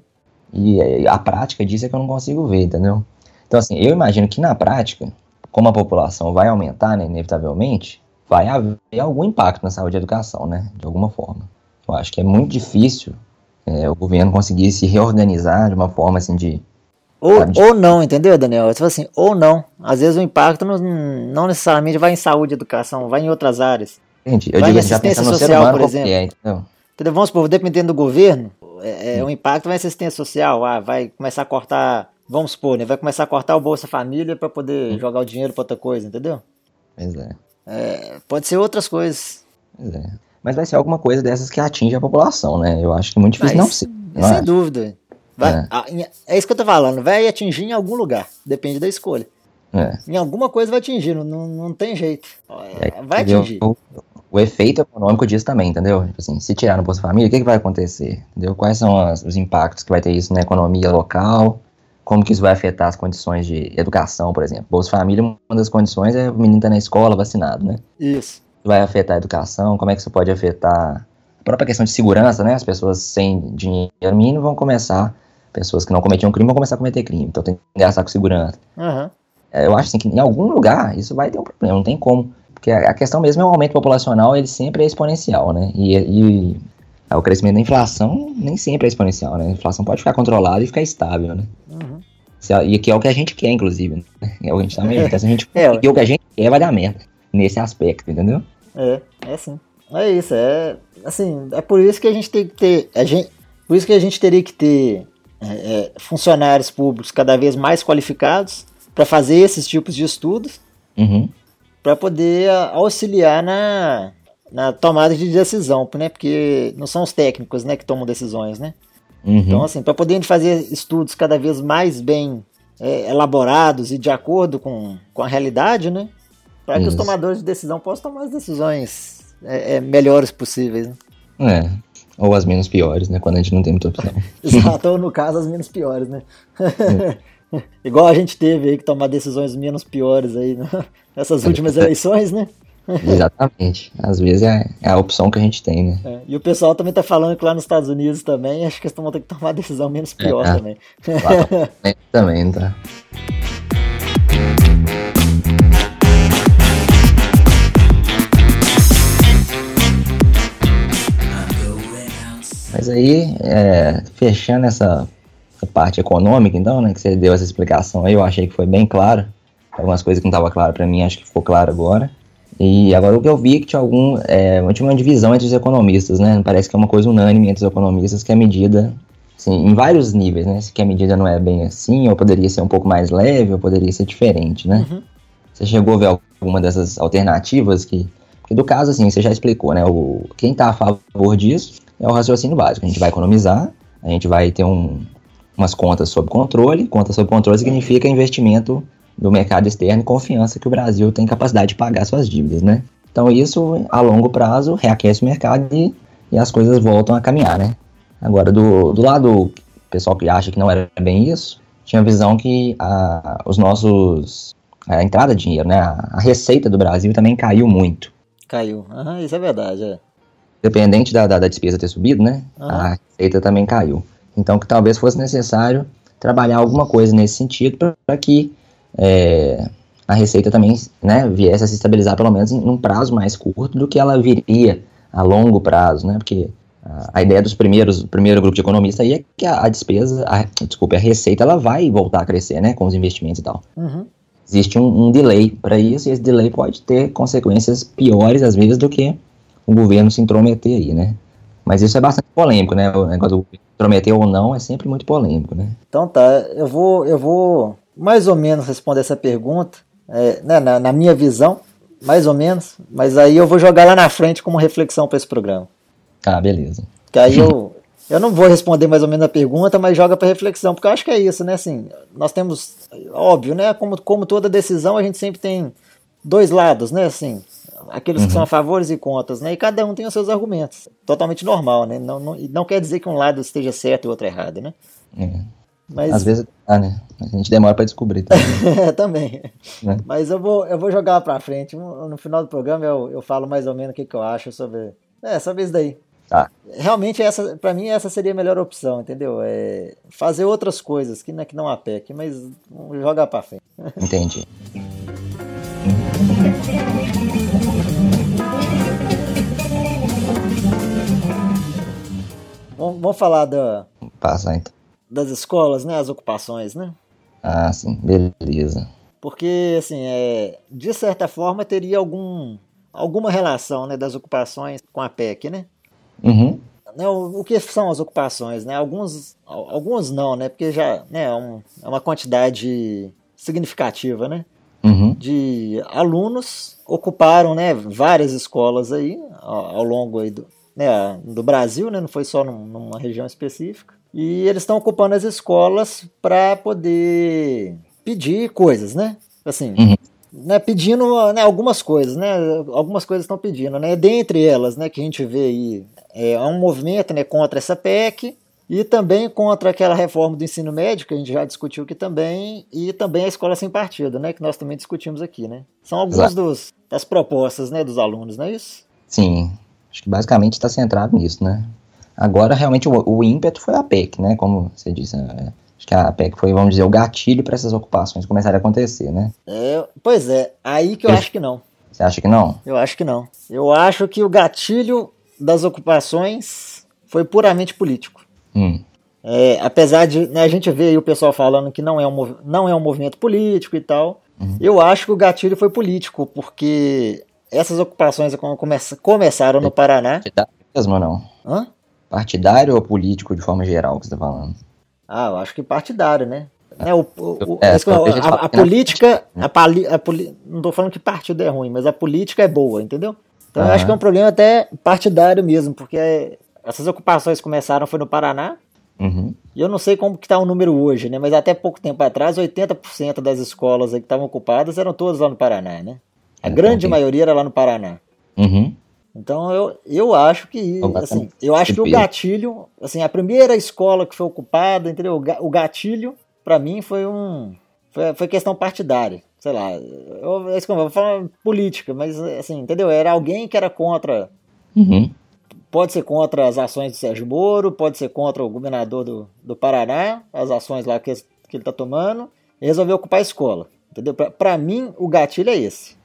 E a prática disso é que eu não consigo ver, entendeu? Então, assim, eu imagino que na prática, como a população vai aumentar, né, inevitavelmente, vai haver algum impacto na saúde e educação, né, de alguma forma. Eu acho que é muito difícil é, o governo conseguir se reorganizar de uma forma, assim, de... Ou, ou não, entendeu, Daniel? Você fala assim, ou não. Às vezes o impacto não, não necessariamente vai em saúde educação, vai em outras áreas. Entendi. Eu vai digo, em assistência social, por exemplo. É, então. entendeu? Vamos supor, dependendo do governo, é, é, o impacto vai em assistência social, ah, vai começar a cortar vamos supor, né? Vai começar a cortar o Bolsa Família para poder jogar o dinheiro para outra coisa, entendeu? Pois é. é. Pode ser outras coisas. Pois é. Mas vai ser alguma coisa dessas que atinge a população, né? Eu acho que é muito difícil Mas, não ser. Não sem dúvida. Vai, é. A, é isso que eu tô falando. Vai atingir em algum lugar. Depende da escolha. É. Em alguma coisa vai atingir, não, não tem jeito. É, vai atingir. O, o, efeito econômico disso também, entendeu? Tipo assim, se tirar no Bolsa Família, o que, que vai acontecer? Entendeu? Quais são as, os impactos que vai ter isso na economia local? como que isso vai afetar as condições de educação, por exemplo. Bolsa Família, uma das condições é o menino estar tá na escola vacinado, né? Isso. Vai afetar a educação, como é que isso pode afetar a própria questão de segurança, né? As pessoas sem dinheiro mínimo vão começar, pessoas que não cometiam crime vão começar a cometer crime, então tem que gastar com segurança. Uhum. Eu acho assim, que em algum lugar isso vai ter um problema, não tem como. Porque a questão mesmo é o aumento populacional, ele sempre é exponencial, né? E, e o crescimento da inflação nem sempre é exponencial, né? A inflação pode ficar controlada e ficar estável, né? Uhum. E que é o que a gente quer, inclusive. Né? É o que a gente tá mesmo. Então, se a gente é, o que a gente quer, vai dar merda. Nesse aspecto, entendeu? É, é sim. É isso, é. Assim, é por isso que a gente tem que ter. A gente, por isso que a gente teria que ter é, é, funcionários públicos cada vez mais qualificados para fazer esses tipos de estudos. Uhum. Para poder auxiliar na, na tomada de decisão, né? Porque não são os técnicos, né, que tomam decisões, né? Uhum. Então, assim, para poder fazer estudos cada vez mais bem é, elaborados e de acordo com, com a realidade, né? Para que os tomadores de decisão possam tomar as decisões é, é, melhores possíveis. Né? É. Ou as menos piores, né? Quando a gente não tem muita opção. Exato, ou no caso as menos piores, né? Igual a gente teve aí que tomar decisões menos piores aí né? nessas últimas eleições, né? Exatamente. Às vezes é, é, a opção que a gente tem, né? É. E o pessoal também tá falando que lá nos Estados Unidos também, acho que eles vão ter que tomar decisão menos pior é, também. Lá também, tá? Mas aí, é, fechando essa, essa, parte econômica, então, né, que você deu essa explicação aí, eu achei que foi bem claro. Algumas coisas que não estavam claras para mim, acho que ficou claro agora. E agora o que eu vi é que tinha algum. É, tinha uma divisão entre os economistas, né? Parece que é uma coisa unânime entre os economistas que a medida, assim, em vários níveis, né? Se que a medida não é bem assim, ou poderia ser um pouco mais leve, ou poderia ser diferente, né? Uhum. Você chegou a ver alguma dessas alternativas que. Porque do caso, assim, você já explicou, né? O, quem está a favor disso é o raciocínio básico. A gente vai economizar, a gente vai ter um, umas contas sob controle. Contas sob controle significa investimento do mercado externo e confiança que o Brasil tem capacidade de pagar suas dívidas, né? Então isso, a longo prazo, reaquece o mercado e, e as coisas voltam a caminhar, né? Agora, do, do lado pessoal que acha que não era bem isso, tinha a visão que a, os nossos a entrada de dinheiro, né, a, receita do Brasil também caiu muito. Caiu, uhum, isso é verdade, é. Dependente da, da, da despesa ter subido, né, a receita também caiu. Então que talvez fosse necessário trabalhar alguma coisa nesse sentido para que é, a receita também né, viesse a se estabilizar pelo menos em um prazo mais curto do que ela viria a longo prazo, né? Porque a, a ideia dos primeiros, primeiro grupo de economistas aí é que a, a despesa, a, desculpa, a receita ela vai voltar a crescer, né, com os investimentos e tal. Uhum. Existe um, um delay para isso e esse delay pode ter consequências piores às vezes do que o governo se intrometer aí, né? Mas isso é bastante polêmico, né? O negócio do intrometer ou não é sempre muito polêmico, né? Então tá, eu vou, eu vou mais ou menos responder essa pergunta é, né, na, na, minha visão, mais ou menos. Mas aí eu vou jogar lá na frente como reflexão para esse programa. Ah, beleza. Que aí eu, eu não vou responder mais ou menos a pergunta, mas joga para reflexão, porque eu acho que é isso, né? Assim, nós temos, óbvio, né? Como, como toda decisão, a gente sempre tem dois lados, né? Assim, aqueles uhum. que são a favores e contras, né? E cada um tem os seus argumentos. Totalmente normal, né? Não, não, não quer dizer que um lado esteja certo e o outro errado, né? É. Mas... Às vezes, ah, né? A gente demora para descobrir também. também. É. Mas eu vou, eu vou jogar para frente. No final do programa eu, eu falo mais ou menos o que, que eu acho sobre, é, sobre isso daí. Tá. Realmente, essa, para mim, essa seria a melhor opção, entendeu? É fazer outras coisas que não, é que não a PEC, mas jogar para frente. Entendi. Vamos, falar da. Passar então. Das escolas, né? As ocupações, né? Ah, sim, beleza. Porque, assim, é, de certa forma teria algum, alguma relação né, das ocupações com a PEC, né? Uhum. Né, o, o, que são as ocupações, né? Alguns, alguns não, né? Porque já né, é, um, é uma quantidade significativa, né? Uhum. De alunos ocuparam, né? Várias escolas aí ao, ao longo aí do, né, do Brasil, né? Não foi só num, numa região específica. E eles estão ocupando as escolas para poder pedir coisas, né? Assim, uhum né, pedindo né, algumas coisas, né? Algumas coisas estão pedindo, né? Dentre elas, né, que a gente vê aí, é um movimento né, contra essa PEC e também contra aquela reforma do ensino médio, que a gente já discutiu aqui também, e também a escola sem partido, né? Que nós também discutimos aqui, né? São algumas dos, das propostas né, dos alunos, não é isso? Sim, acho que basicamente está centrado nisso, né? Agora, realmente, o, o, ímpeto foi a PEC, né? Como você disse, é, Acho que a PEC foi, vamos dizer, o gatilho para essas ocupações começarem a acontecer, né? É, pois é, aí que eu, eu acho que não. Você acha que não? Eu acho que não. Eu acho que o gatilho das ocupações foi puramente político. Hum. É, apesar de né, a gente ver aí o pessoal falando que não é um, não é um movimento político e tal, uhum. eu acho que o gatilho foi político, porque essas ocupações come, começaram no Paraná. Partidário mesmo ou não? Hã? Partidário ou político de forma geral que você está falando? Ah, eu acho que partidário, né? É, o, o, é, a, a, a política, a, pali, a poli, não estou falando que partido é ruim, mas a política é boa, entendeu? Então eu acho que é um problema até partidário mesmo, porque essas ocupações começaram foi no Paraná, uhum. e eu não sei como que está o número hoje, né? Mas até pouco tempo atrás, 80% das escolas que estavam ocupadas eram todas lá no Paraná, né? A é, grande maioria era lá no Paraná. Uhum. Então eu, eu acho que assim, eu acho que o gatilho, assim, a primeira escola que foi ocupada, entendeu? O gatilho para mim foi um foi, foi, questão partidária, sei lá. Eu, eu vou falar política, mas assim, entendeu? Era alguém que era contra uhum. Pode ser contra as ações do Sérgio Moro, pode ser contra o governador do, do Paraná, as ações lá que, que ele está tomando, e resolveu ocupar a escola. Entendeu? Para mim, o gatilho é esse.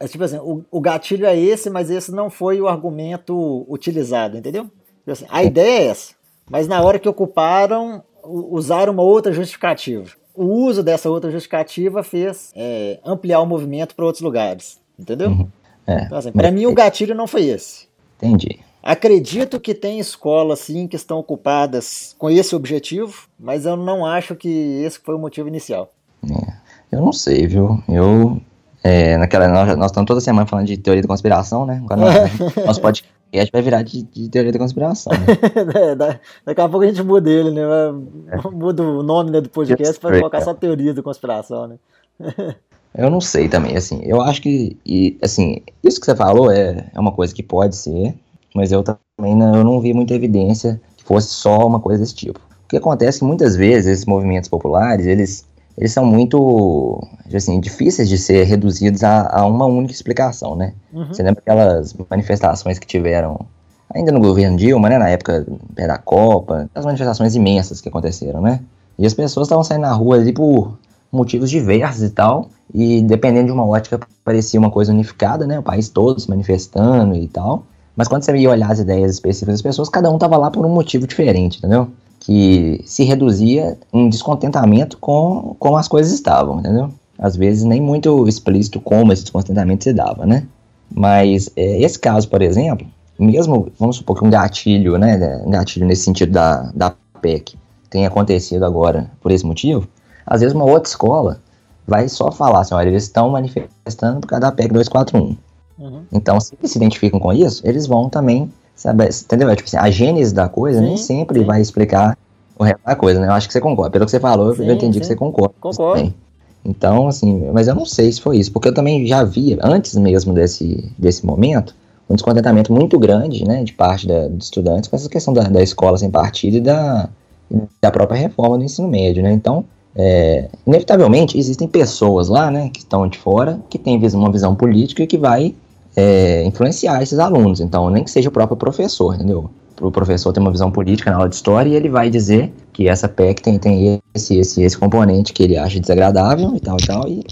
É tipo assim, o, o gatilho é esse, mas esse não foi o argumento utilizado, entendeu? Tipo assim, a ideia é essa, mas na hora que ocuparam, usaram uma outra justificativa. O uso dessa outra justificativa fez é, ampliar o movimento para outros lugares, entendeu? Uhum. É, então, assim, para mim o gatilho não foi esse. Entendi. Acredito que tem escolas sim que estão ocupadas com esse objetivo, mas eu não acho que esse foi o motivo inicial. É, eu não sei, viu? Eu é, naquela, nós, nós estamos toda semana falando de teoria da conspiração, né? Agora nós, nosso podcast vai virar de, de teoria da conspiração. Né? é, daqui a pouco a gente muda ele, né? É. Muda o nome né, do podcast para colocar só teoria da conspiração, né? eu não sei também, assim, eu acho que, e, assim, isso que você falou é, é uma coisa que pode ser, mas eu também não, eu não vi muita evidência que fosse só uma coisa desse tipo. O que acontece é que muitas vezes esses movimentos populares, eles eles são muito assim, difíceis de ser reduzidos a, a uma única explicação, né? Uhum. Você lembra aquelas manifestações que tiveram ainda no governo Dilma, né, na época da Copa, as manifestações imensas que aconteceram, né? E as pessoas estavam saindo na rua ali por motivos diversos e tal, e dependendo de uma ótica parecia uma coisa unificada, né? O país todo se manifestando e tal. Mas quando você ia olhar as ideias específicas das pessoas, cada um tava lá por um motivo diferente, entendeu? Que se reduzia em descontentamento com como as coisas estavam, entendeu? Às vezes nem muito explícito como esse descontentamento se dava, né? Mas é, esse caso, por exemplo, mesmo, vamos supor que um gatilho, né, um gatilho nesse sentido da, da PEC tenha acontecido agora por esse motivo, às vezes uma outra escola vai só falar assim, olha, eles estão manifestando por causa da PEC 241. Uhum. Então, se eles se identificam com isso, eles vão também saber, entendeu? É, tipo assim, a gênese da coisa sim, nem sempre sim. vai explicar o resto da coisa, né? Eu acho que você concorda. Pelo que você falou, sim, eu entendi que você concorda. Concordo. Então, assim, mas eu não sei se foi isso, porque eu também já via, antes mesmo desse, desse momento, um descontentamento muito grande, né, de parte da, dos estudantes com essa questão da, da escola sem partido e da, da própria reforma do ensino médio, né? Então, é, inevitavelmente, existem pessoas lá, né, que estão de fora, que têm uma visão política e que vai é, influenciar esses alunos. Então, nem que seja o próprio professor, entendeu? O professor tem uma visão política na aula de história e ele vai dizer que essa PEC tem, tem esse, esse, esse componente que ele acha desagradável e tal e tal, e,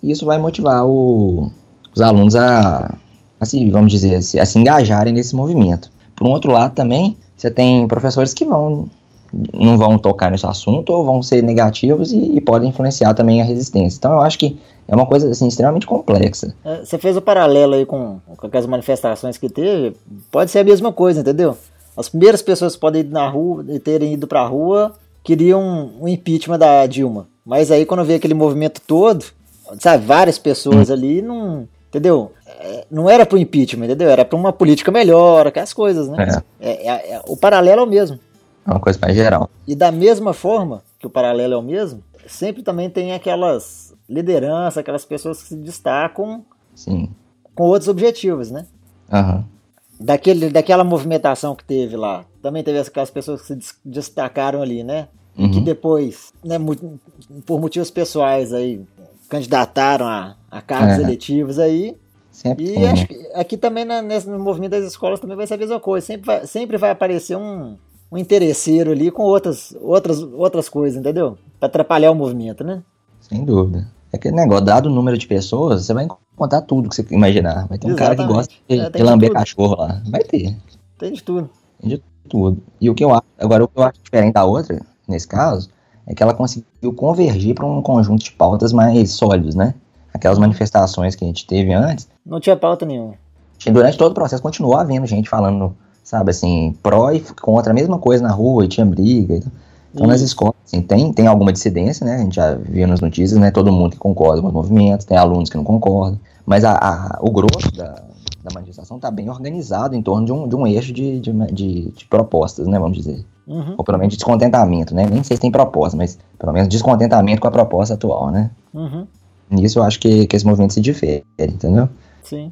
e isso vai motivar o, os alunos a, assim, vamos dizer, a se, a se engajarem nesse movimento. Por um outro lado também, você tem professores que vão não vão tocar nesse assunto ou vão ser negativos e, e, podem influenciar também a resistência. Então eu acho que é uma coisa assim, extremamente complexa. É, você fez o paralelo aí com, com as manifestações que teve, pode ser a mesma coisa, entendeu? As primeiras pessoas que podem ir na rua e terem ido para a rua queriam um impeachment da Dilma. Mas aí quando vê aquele movimento todo, sabe, várias pessoas hum. ali não, entendeu? É, não era para o impeachment, entendeu? Era para uma política melhor, aquelas coisas, né? É. É, é. é. o paralelo é o mesmo. É uma coisa mais geral. E da mesma forma que o paralelo é o mesmo, sempre também tem aquelas lideranças, aquelas pessoas que se destacam Sim. com outros objetivos, né? Uhum. Daquele, daquela movimentação que teve lá, também teve aquelas pessoas que se destacaram ali, né? Uhum. Que depois, né, por motivos pessoais aí, candidataram a, a cargos é. eletivos aí. Sempre e acho que aqui também na, nesse movimento das escolas também vai ser a mesma coisa. Sempre vai, sempre vai aparecer um, um interesseiro ali com outras, outras, outras coisas, entendeu? Para atrapalhar o movimento, né? Sem dúvida. É aquele negócio, dado o número de pessoas, você vai encontrar tudo que você imaginar. Vai ter um Exatamente. cara que gosta de, é, de lamber cachorro lá. Vai ter. Tem de tudo. Tem de tudo. E o que eu acho, agora o que eu acho diferente da outra, nesse caso, é que ela conseguiu convergir para um conjunto de pautas mais sólidos, né? Aquelas manifestações que a gente teve antes. Não tinha pauta nenhuma. Durante todo o processo continuou havendo gente falando, sabe, assim, pró e contra a mesma coisa na rua, e tinha briga. Então, então nas escolas, assim, tem, tem alguma dissidência, né? A gente já viu nas notícias, né? Todo mundo que concorda com os movimentos, tem alunos que não concordam. Mas a, a o grosso da, da manifestação está bem organizado em torno de um, de um eixo de, de, de, de propostas, né? Vamos dizer. Uhum. Ou pelo menos descontentamento, né? Nem sei se tem proposta, mas pelo menos descontentamento com a proposta atual, né? Uhum. Nisso eu acho que, que esse movimento se difere, entendeu? Sim.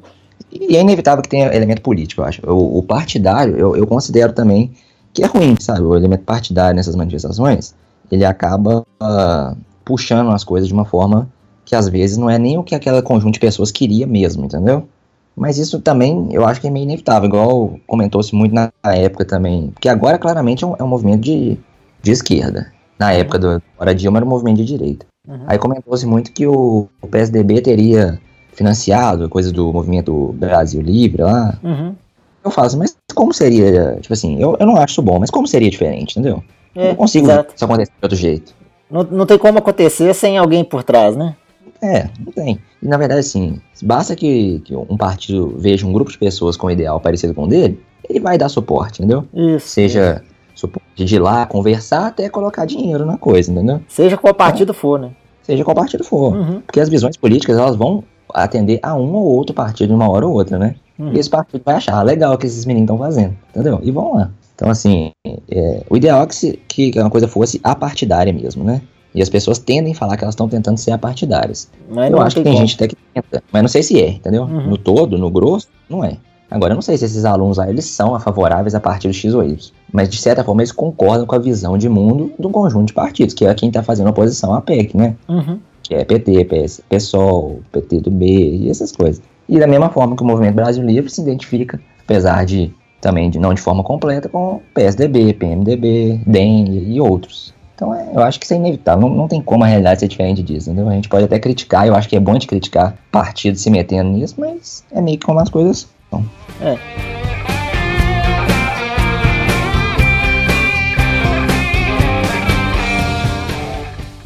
E é inevitável que tenha elemento político, eu acho. O, o partidário, eu, eu considero também que é ruim, sabe? O elemento partidário nessas manifestações, ele acaba uh, puxando as coisas de uma forma que às vezes não é nem o que aquela conjunto de pessoas queria mesmo, entendeu? Mas isso também eu acho que é meio inevitável, igual comentou-se muito na época também. Porque agora claramente é um, é um movimento de, de esquerda. Na época do Hora Dilma era um movimento de direita. Uhum. Aí comentou-se muito que o, o, PSDB teria financiado coisa do movimento Brasil Livre lá. Uhum. Eu falo assim, mas como seria, tipo assim, eu, eu não acho isso bom, mas como seria diferente, entendeu? É, não consigo exato. isso acontecer de outro jeito. Não, não tem como acontecer sem alguém por trás, né? É, não tem. E na verdade, assim, basta que, que um partido veja um grupo de pessoas com um ideal parecido com o dele, ele vai dar suporte, entendeu? Isso. Seja suporte de ir lá, conversar, até colocar dinheiro na coisa, entendeu? Seja qual partido for, né? Seja qual partido for. Uhum. Porque as visões políticas, elas vão atender a um ou outro partido, uma hora ou outra, né? Uhum. E esse partido vai achar legal o que esses meninos estão fazendo, entendeu? E vão lá. Então, assim, é, o ideal é que, se, que uma coisa fosse apartidária mesmo, né? E as pessoas tendem a falar que elas estão tentando ser apartidárias. Mas eu acho que tem como. gente até que tenta, mas não sei se é, entendeu? Uhum. No todo, no grosso, não é. Agora, eu não sei se esses alunos aí, eles são favoráveis a partidos X ou Y. Mas, de certa forma, eles concordam com a visão de mundo de um conjunto de partidos, que é quem está fazendo oposição à PEC, né? Uhum. Que é PT, PS, PSOL, PT do B e essas coisas. E da mesma forma que o Movimento Brasil Livre se identifica, apesar de também de não de forma completa, com PSDB, PMDB, DEM e, outros. Então é, eu acho que isso é inevitável, não, não tem como a realidade ser diferente disso, entendeu? A gente pode até criticar, eu acho que é bom de criticar partidos se metendo nisso, mas é meio que como as coisas são. É.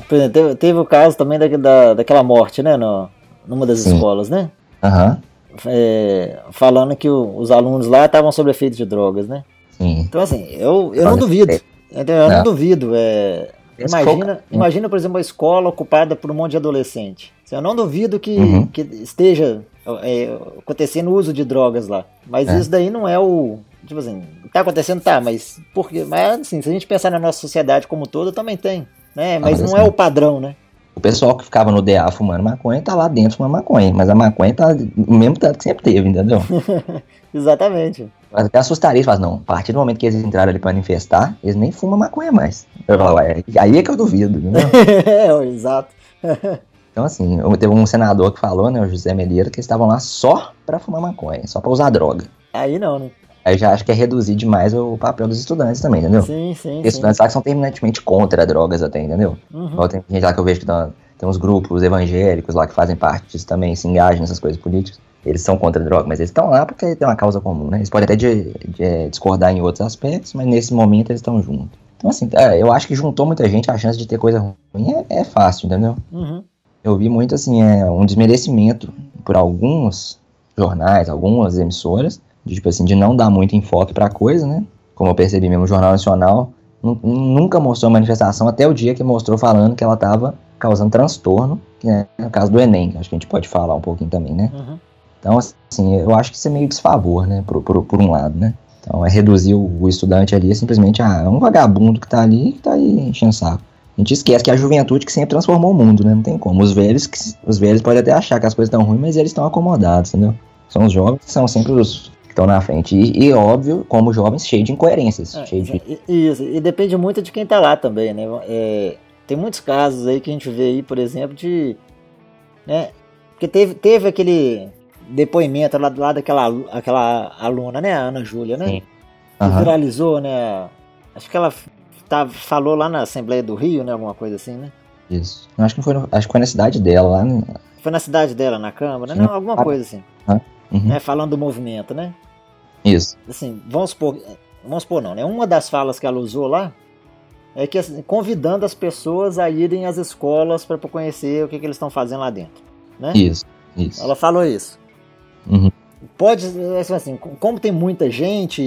Por exemplo, teve, teve, o caso também da, da, daquela morte, né? No, numa das Sim. escolas, né? Aham. Uhum. É, falando que o, os alunos lá estavam sob efeito de drogas, né? Sim. Então, assim, eu, eu não duvido. Eu não, não duvido. É, imagina, imagina, por exemplo, uma escola ocupada por um monte de adolescente. Eu não duvido que, uhum. que esteja é, acontecendo o uso de drogas lá. Mas é. isso daí não é o. Tipo assim, tá acontecendo, tá, mas por quê? Mas assim, se a gente pensar na nossa sociedade como toda, também tem. Né? Mas, não é o padrão, né? O pessoal que ficava no DA fumando maconha tá lá dentro fumando maconha, mas a maconha tá o mesmo tanto que sempre teve, entendeu? Exatamente. Mas até assustaria, mas não, a partir do momento que eles entraram ali pra manifestar, eles nem fumam maconha mais. Eu falo, é, aí é que eu duvido, né? é, exato. Então, assim, teve um senador que falou, né, o José Melheiro, que eles estavam lá só pra fumar maconha, só pra usar droga. Aí não, né? Aí já acho que é reduzir demais o papel dos estudantes também, entendeu? Sim, sim. Os estudantes lá que são terminantemente contra drogas até, entendeu? Uhum. tem gente lá que eu vejo que dá, tem uns grupos evangélicos lá que fazem parte disso também, se engajam nessas coisas políticas. Eles são contra a droga, mas eles estão lá porque tem uma causa comum, né? Eles podem até de, de, é, discordar em outros aspectos, mas nesse momento eles estão juntos. Então, assim, é, eu acho que juntou muita gente, a chance de ter coisa ruim é, é fácil, entendeu? Uhum eu vi muito assim, é um desmerecimento por alguns jornais, algumas emissoras, de, tipo assim, de não dar muito enfoque para a coisa, né? Como eu percebi mesmo, o Jornal Nacional nunca mostrou manifestação até o dia que mostrou falando que ela estava causando transtorno, que é no caso do Enem, que acho que a gente pode falar um pouquinho também, né? Uhum. Então, assim, eu acho que isso é meio desfavor, né, por, por, por um lado, né? Então, é reduzir o, o estudante ali simplesmente, ah, é um vagabundo que tá ali que tá aí enchendo saco. A gente esquece que é a juventude que sempre transformou o mundo, né? Não tem como. Os velhos, os velhos podem até achar que as coisas estão ruins, mas eles estão acomodados, entendeu? São os jovens que são sempre os estão na frente. E, e, óbvio, como jovens, cheio de incoerências. É, cheio de... Isso, e depende muito de quem tá lá também, né? É, tem muitos casos aí que a gente vê aí, por exemplo, de. Né? Porque teve, teve aquele depoimento lá, lá daquela aquela aluna, né? A Ana Júlia, né? Sim. Que uhum. viralizou, né? Acho que ela tá, falou lá na Assembleia do Rio, né? Alguma coisa assim, né? Isso. Acho que foi, acho que foi na cidade dela, lá no... Foi na cidade dela, na Câmara, Sim. Não, alguma coisa assim. Uhum. Né, falando do movimento, né? Isso. Assim, vamos supor, vamos supor não, né? Uma das falas que ela usou lá é que assim, convidando as pessoas a irem às escolas para conhecer o que, que eles estão fazendo lá dentro, né? Isso, isso. Ela falou isso. Uhum. Pode, assim, como tem muita gente,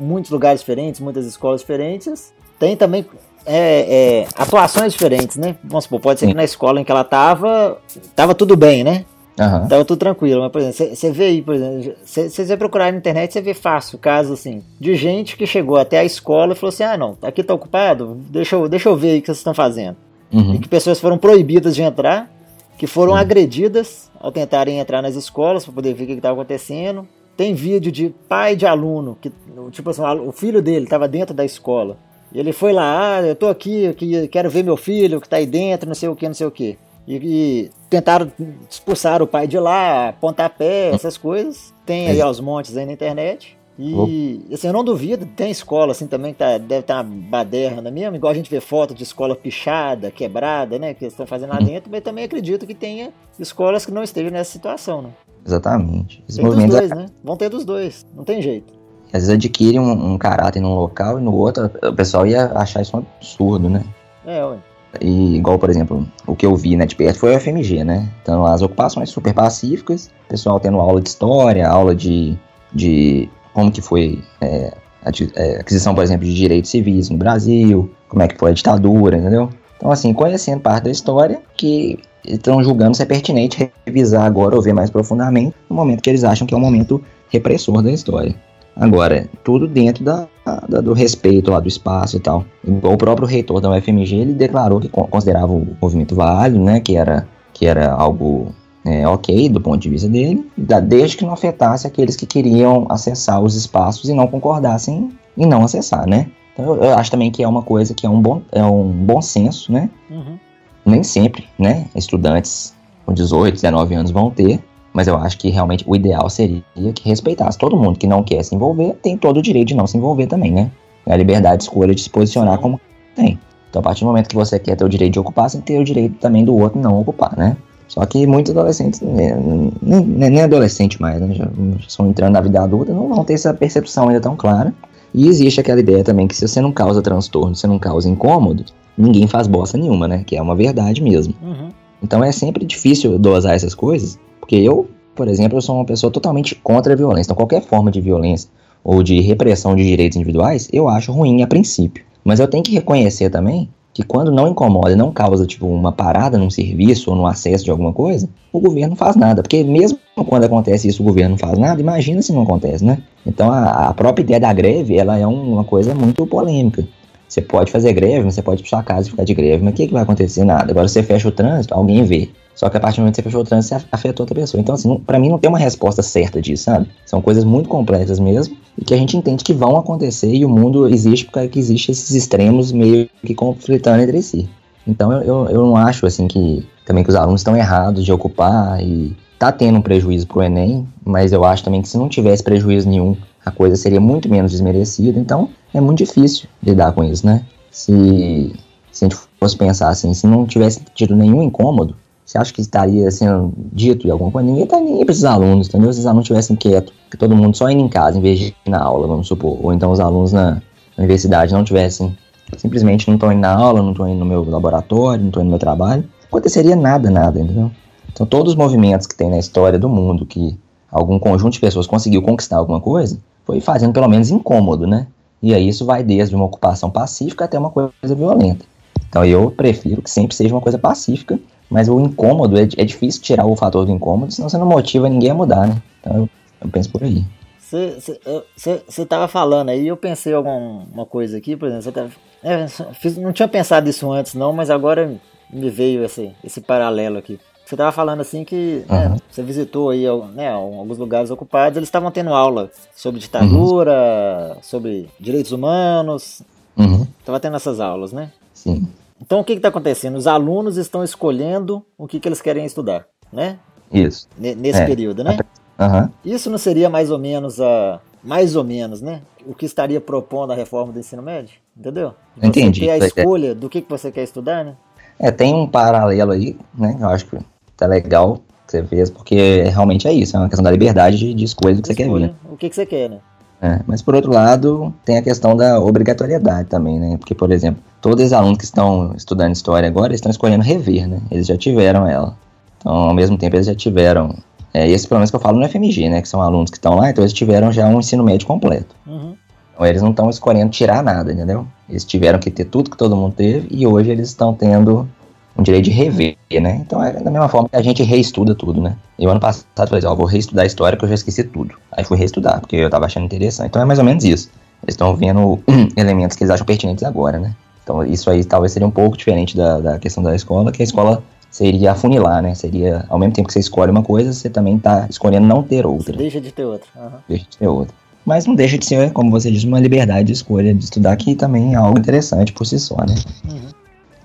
muitos lugares diferentes, muitas escolas diferentes, tem também é, é, atuações diferentes, né? Vamos supor, pode ser que na escola em que ela tava, tava tudo bem, né? Uhum. Tava tudo tranquilo, mas, por exemplo, você vê aí, por exemplo, você vai procurar na internet, você vê fácil casos assim, de gente que chegou até a escola e falou assim: ah, não, aqui tá ocupado, deixa eu, deixa eu ver aí o que vocês estão fazendo. Uhum. E que pessoas foram proibidas de entrar, que foram uhum. agredidas ao tentarem entrar nas escolas para poder ver o que estava acontecendo. Tem vídeo de pai de aluno, que, tipo assim, o filho dele estava dentro da escola e ele foi lá, ah, eu tô aqui, eu quero ver meu filho que tá aí dentro, não sei o que, não sei o que. E, e, tentaram expulsar o pai de lá, pontapé, essas coisas. Tem aí aos montes aí na internet. E assim, eu não duvido, tem escola assim também que tá, deve estar tá uma baderna mesmo, igual a gente vê foto de escola pichada, quebrada, né? Que eles estão fazendo lá uhum. dentro, mas também acredito que tenha escolas que não estejam nessa situação, né? Exatamente. Esse tem dos dois, é... né? Vão ter dos dois, não tem jeito às vezes adquire um, um, caráter num local e no outro o pessoal ia achar isso um absurdo, né? É, ué. E igual, por exemplo, o que eu vi né, de perto foi o FMG, né? Então as ocupações super pacíficas, pessoal tendo aula de história, aula de, de como que foi é, a é, aquisição, por exemplo, de direitos civis no Brasil, como é que foi a ditadura, entendeu? Então, assim, conhecendo parte da história que estão julgando se é pertinente revisar agora ou ver mais profundamente no momento que eles acham que é um momento repressor da história. Agora, tudo dentro da, da, do respeito lá do espaço e tal. O próprio reitor da UFMG, ele declarou que considerava o movimento válido, né, que era, que era algo é, ok do ponto de vista dele, desde que não afetasse aqueles que queriam acessar os espaços e não concordassem em não acessar, né? Então eu, eu acho também que é uma coisa que é um bom, é um bom senso, né? Uhum. Nem sempre, né, estudantes com 18, 19 anos vão ter, mas eu acho que realmente o ideal seria que respeitasse todo mundo que não quer se envolver, tem todo o direito de não se envolver também, né? É a liberdade de escolha de se posicionar como tem. Então, a partir do momento que você quer ter o direito de ocupar, você tem que ter o direito também do outro não ocupar, né? Só que muitos adolescentes, né, nem, nem, nem adolescente mais, né? Já, já estão entrando na vida adulta, não vão ter essa percepção ainda tão clara. E existe aquela ideia também que se você não causa transtorno, se você não causa incômodo, ninguém faz bosta nenhuma, né? Que é uma verdade mesmo. Uhum. Então é sempre difícil dosar essas coisas, porque eu, por exemplo, eu sou uma pessoa totalmente contra a violência. Então, qualquer forma de violência ou de repressão de direitos individuais, eu acho ruim a princípio. Mas eu tenho que reconhecer também que quando não incomoda, não causa tipo uma parada num serviço ou no acesso de alguma coisa, o governo não faz nada, porque mesmo quando acontece isso o governo não faz nada, imagina se não acontece, né? Então a, a própria ideia da greve, ela é um, uma coisa muito polêmica. Você pode fazer greve, você pode ir pra sua casa e ficar de greve, mas o que, que vai acontecer? Nada. Agora você fecha o trânsito, alguém vê. Só que a partir do momento que você fechou o trânsito, você afetou outra pessoa. Então, assim, para mim não tem uma resposta certa disso, sabe? São coisas muito complexas mesmo e que a gente entende que vão acontecer e o mundo existe porque existe esses extremos meio que conflitando entre si. Então eu, eu, não acho assim que também que os alunos estão errados de ocupar e tá tendo um prejuízo pro Enem, mas eu acho também que se não tivesse prejuízo nenhum, a coisa seria muito menos desmerecida. Então é muito difícil lidar com isso, né? Se, se a gente fosse pensar assim, se não tivesse tido nenhum incômodo, você acha que estaria sendo dito de alguma coisa? Ninguém tá nem para esses alunos, entendeu? Se os alunos estivessem quietos, que todo mundo só indo em casa em vez de ir na aula, vamos supor. Ou então os alunos na, universidade não tivessem, simplesmente não estão indo na aula, não estão indo no meu laboratório, não estão indo no meu trabalho. Aconteceria nada, nada, entendeu? Então todos os movimentos que tem na história do mundo que algum conjunto de pessoas conseguiu conquistar alguma coisa, foi fazendo pelo menos incômodo, né? E aí isso vai desde uma ocupação pacífica até uma coisa violenta. Então eu prefiro que sempre seja uma coisa pacífica, mas o incômodo, é, é difícil tirar o fator do incômodo, senão você não motiva ninguém a mudar, né? Então eu, eu penso por aí. Você estava falando aí, eu pensei alguma coisa aqui, por exemplo, tava, é, fiz, não tinha pensado isso antes não, mas agora me veio esse, esse paralelo aqui. Você estava falando assim que né, uhum. você visitou aí né, alguns lugares ocupados, eles estavam tendo aula sobre ditadura, uhum. sobre direitos humanos. Estava uhum. tendo essas aulas, né? Sim. Então o que está acontecendo? Os alunos estão escolhendo o que, que eles querem estudar, né? Isso. N nesse é. período, né? Uhum. Isso não seria mais ou menos a. Mais ou menos, né? O que estaria propondo a reforma do ensino médio? Entendeu? Você Entendi. ter a escolha do que, que você quer estudar, né? É, tem um paralelo aí, né? Eu acho que tá legal que você fez, porque realmente é isso, é uma questão da liberdade de, escolha do que você escolha, quer ver. O que, que você quer, né? É, mas por outro lado, tem a questão da obrigatoriedade também, né? Porque, por exemplo, todos os alunos que estão estudando história agora estão escolhendo rever, né? Eles já tiveram ela. Então, ao mesmo tempo, eles já tiveram. É, esse pelo menos que eu falo no FMG, né? Que são alunos que estão lá, então eles tiveram já um ensino médio completo. Uhum. Então eles não estão escolhendo tirar nada, entendeu? Eles tiveram que ter tudo que todo mundo teve e hoje eles estão tendo um direito de rever, né? Então é da mesma forma que a gente reestuda tudo, né? Eu ano passado falei assim, ó, vou reestudar a história que eu já esqueci tudo. Aí fui reestudar, porque eu tava achando interessante. Então é mais ou menos isso. Eles estão vendo elementos que eles acham pertinentes agora, né? Então isso aí talvez seria um pouco diferente da, da questão da escola, que a escola seria afunilar, né? Seria, ao mesmo tempo que você escolhe uma coisa, você também tá escolhendo não ter outra. Deixa de ter outra. Uhum. Deixa de ter outra. Mas não deixa de ser, como você disse, uma liberdade de escolha de estudar, que também é algo interessante por si só, né? Uhum.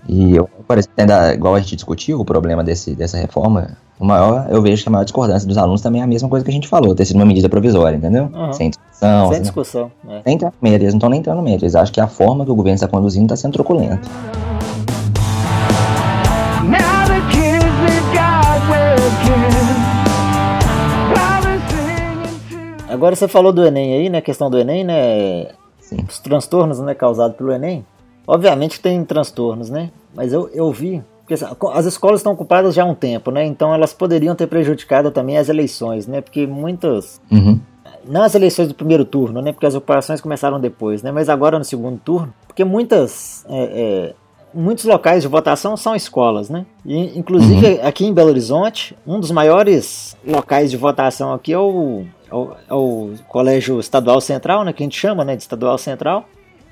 E eu, por exemplo, igual a gente discutiu o problema desse, dessa reforma, o maior, eu vejo que a maior discordância dos alunos também é a mesma coisa que a gente falou, ter sido uma medida provisória, entendeu? Uhum. Sem discussão. Sem assim, discussão. É. Nem entrar no meio, eles não estão nem entrando no meio, eles acham que a forma que o governo está conduzindo está sendo truculenta. Agora você falou do Enem aí, né? A questão do Enem, né? Sim. Os transtornos né, causados pelo Enem. Obviamente tem transtornos, né? Mas eu, eu vi. Porque assim, as escolas estão ocupadas já há um tempo, né? Então elas poderiam ter prejudicado também as eleições, né? Porque muitas. Uhum. Não as eleições do primeiro turno, né? Porque as operações começaram depois, né? Mas agora no segundo turno. Porque muitas. É, é, muitos locais de votação são escolas, né? E, inclusive uhum. aqui em Belo Horizonte, um dos maiores locais de votação aqui é o, é o, é o Colégio Estadual Central, né? Que a gente chama né, de Estadual Central.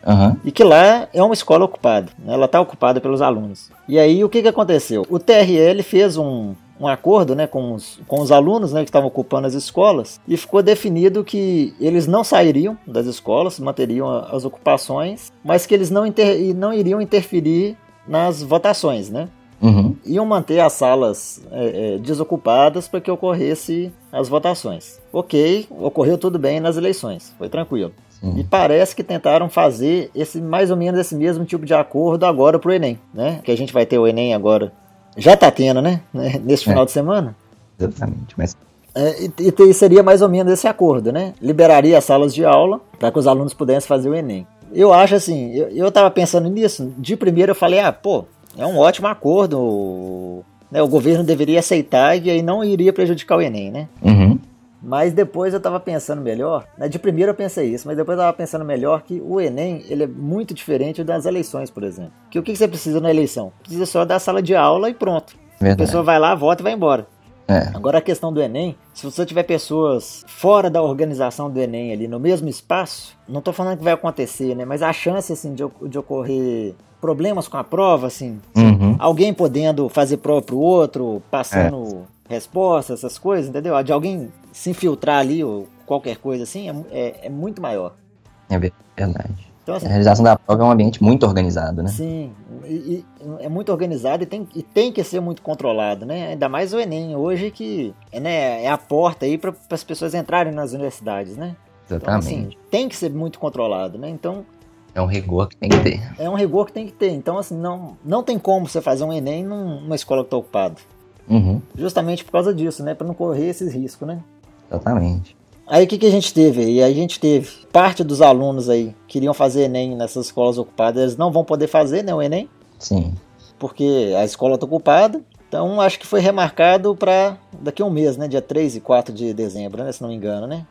Uhum. E que lá é uma escola ocupada, né? ela está ocupada pelos alunos. E aí o que, que aconteceu? O TRL fez um, um acordo né, com, os, com os alunos né, que estavam ocupando as escolas e ficou definido que eles não sairiam das escolas, manteriam as ocupações, mas que eles não, inter, não iriam interferir nas votações, né? Uhum. Iam manter as salas é, é, desocupadas para que ocorresse as votações. Ok, ocorreu tudo bem nas eleições, foi tranquilo. Uhum. E parece que tentaram fazer esse mais ou menos esse mesmo tipo de acordo agora pro Enem, né? Que a gente vai ter o Enem agora. Já tá tendo, né? Nesse final é. de semana. Exatamente, mas é, e, e, seria mais ou menos esse acordo, né? Liberaria as salas de aula para que os alunos pudessem fazer o Enem. Eu acho assim, eu, eu tava pensando nisso, de primeiro eu falei, ah, pô, é um ótimo acordo, o, né, o governo deveria aceitar e aí não iria prejudicar o Enem, né? Uhum. Mas depois eu tava pensando melhor, né? de primeiro eu pensei isso, mas depois eu tava pensando melhor que o Enem ele é muito diferente das eleições, por exemplo. Que o que você precisa na eleição? Precisa só da sala de aula e pronto. Verdade. A pessoa vai lá, vota e vai embora. É. Agora a questão do Enem, se você tiver pessoas fora da organização do Enem ali no mesmo espaço, não estou falando que vai acontecer, né? Mas a chance assim de, de ocorrer problemas com a prova, assim, uhum. alguém podendo fazer prova pro outro, passando é. respostas, essas coisas, entendeu? De alguém se infiltrar ali ou qualquer coisa assim é, é, é muito maior. É verdade. Então, assim, a realização da prova é um ambiente muito organizado, né? Sim, e, e é muito organizado e tem, e tem que ser muito controlado, né? Ainda mais o Enem hoje que é, né, é a porta aí para as pessoas entrarem nas universidades, né? Exatamente. Então, assim, tem que ser muito controlado, né? Então é um rigor que tem que ter. É um rigor que tem que ter. Então, assim, não, não tem como você fazer um Enem numa escola que está ocupada. Uhum. Justamente por causa disso, né? Para não correr esses riscos, né? Exatamente. Aí o que, que a gente teve? E a gente teve parte dos alunos aí que queriam fazer Enem nessas escolas ocupadas, eles não vão poder fazer, né, o Enem? Sim. Porque a escola está ocupada. Então acho que foi remarcado para daqui a um mês, né? Dia 3 e 4 de dezembro, né? Se não me engano, né?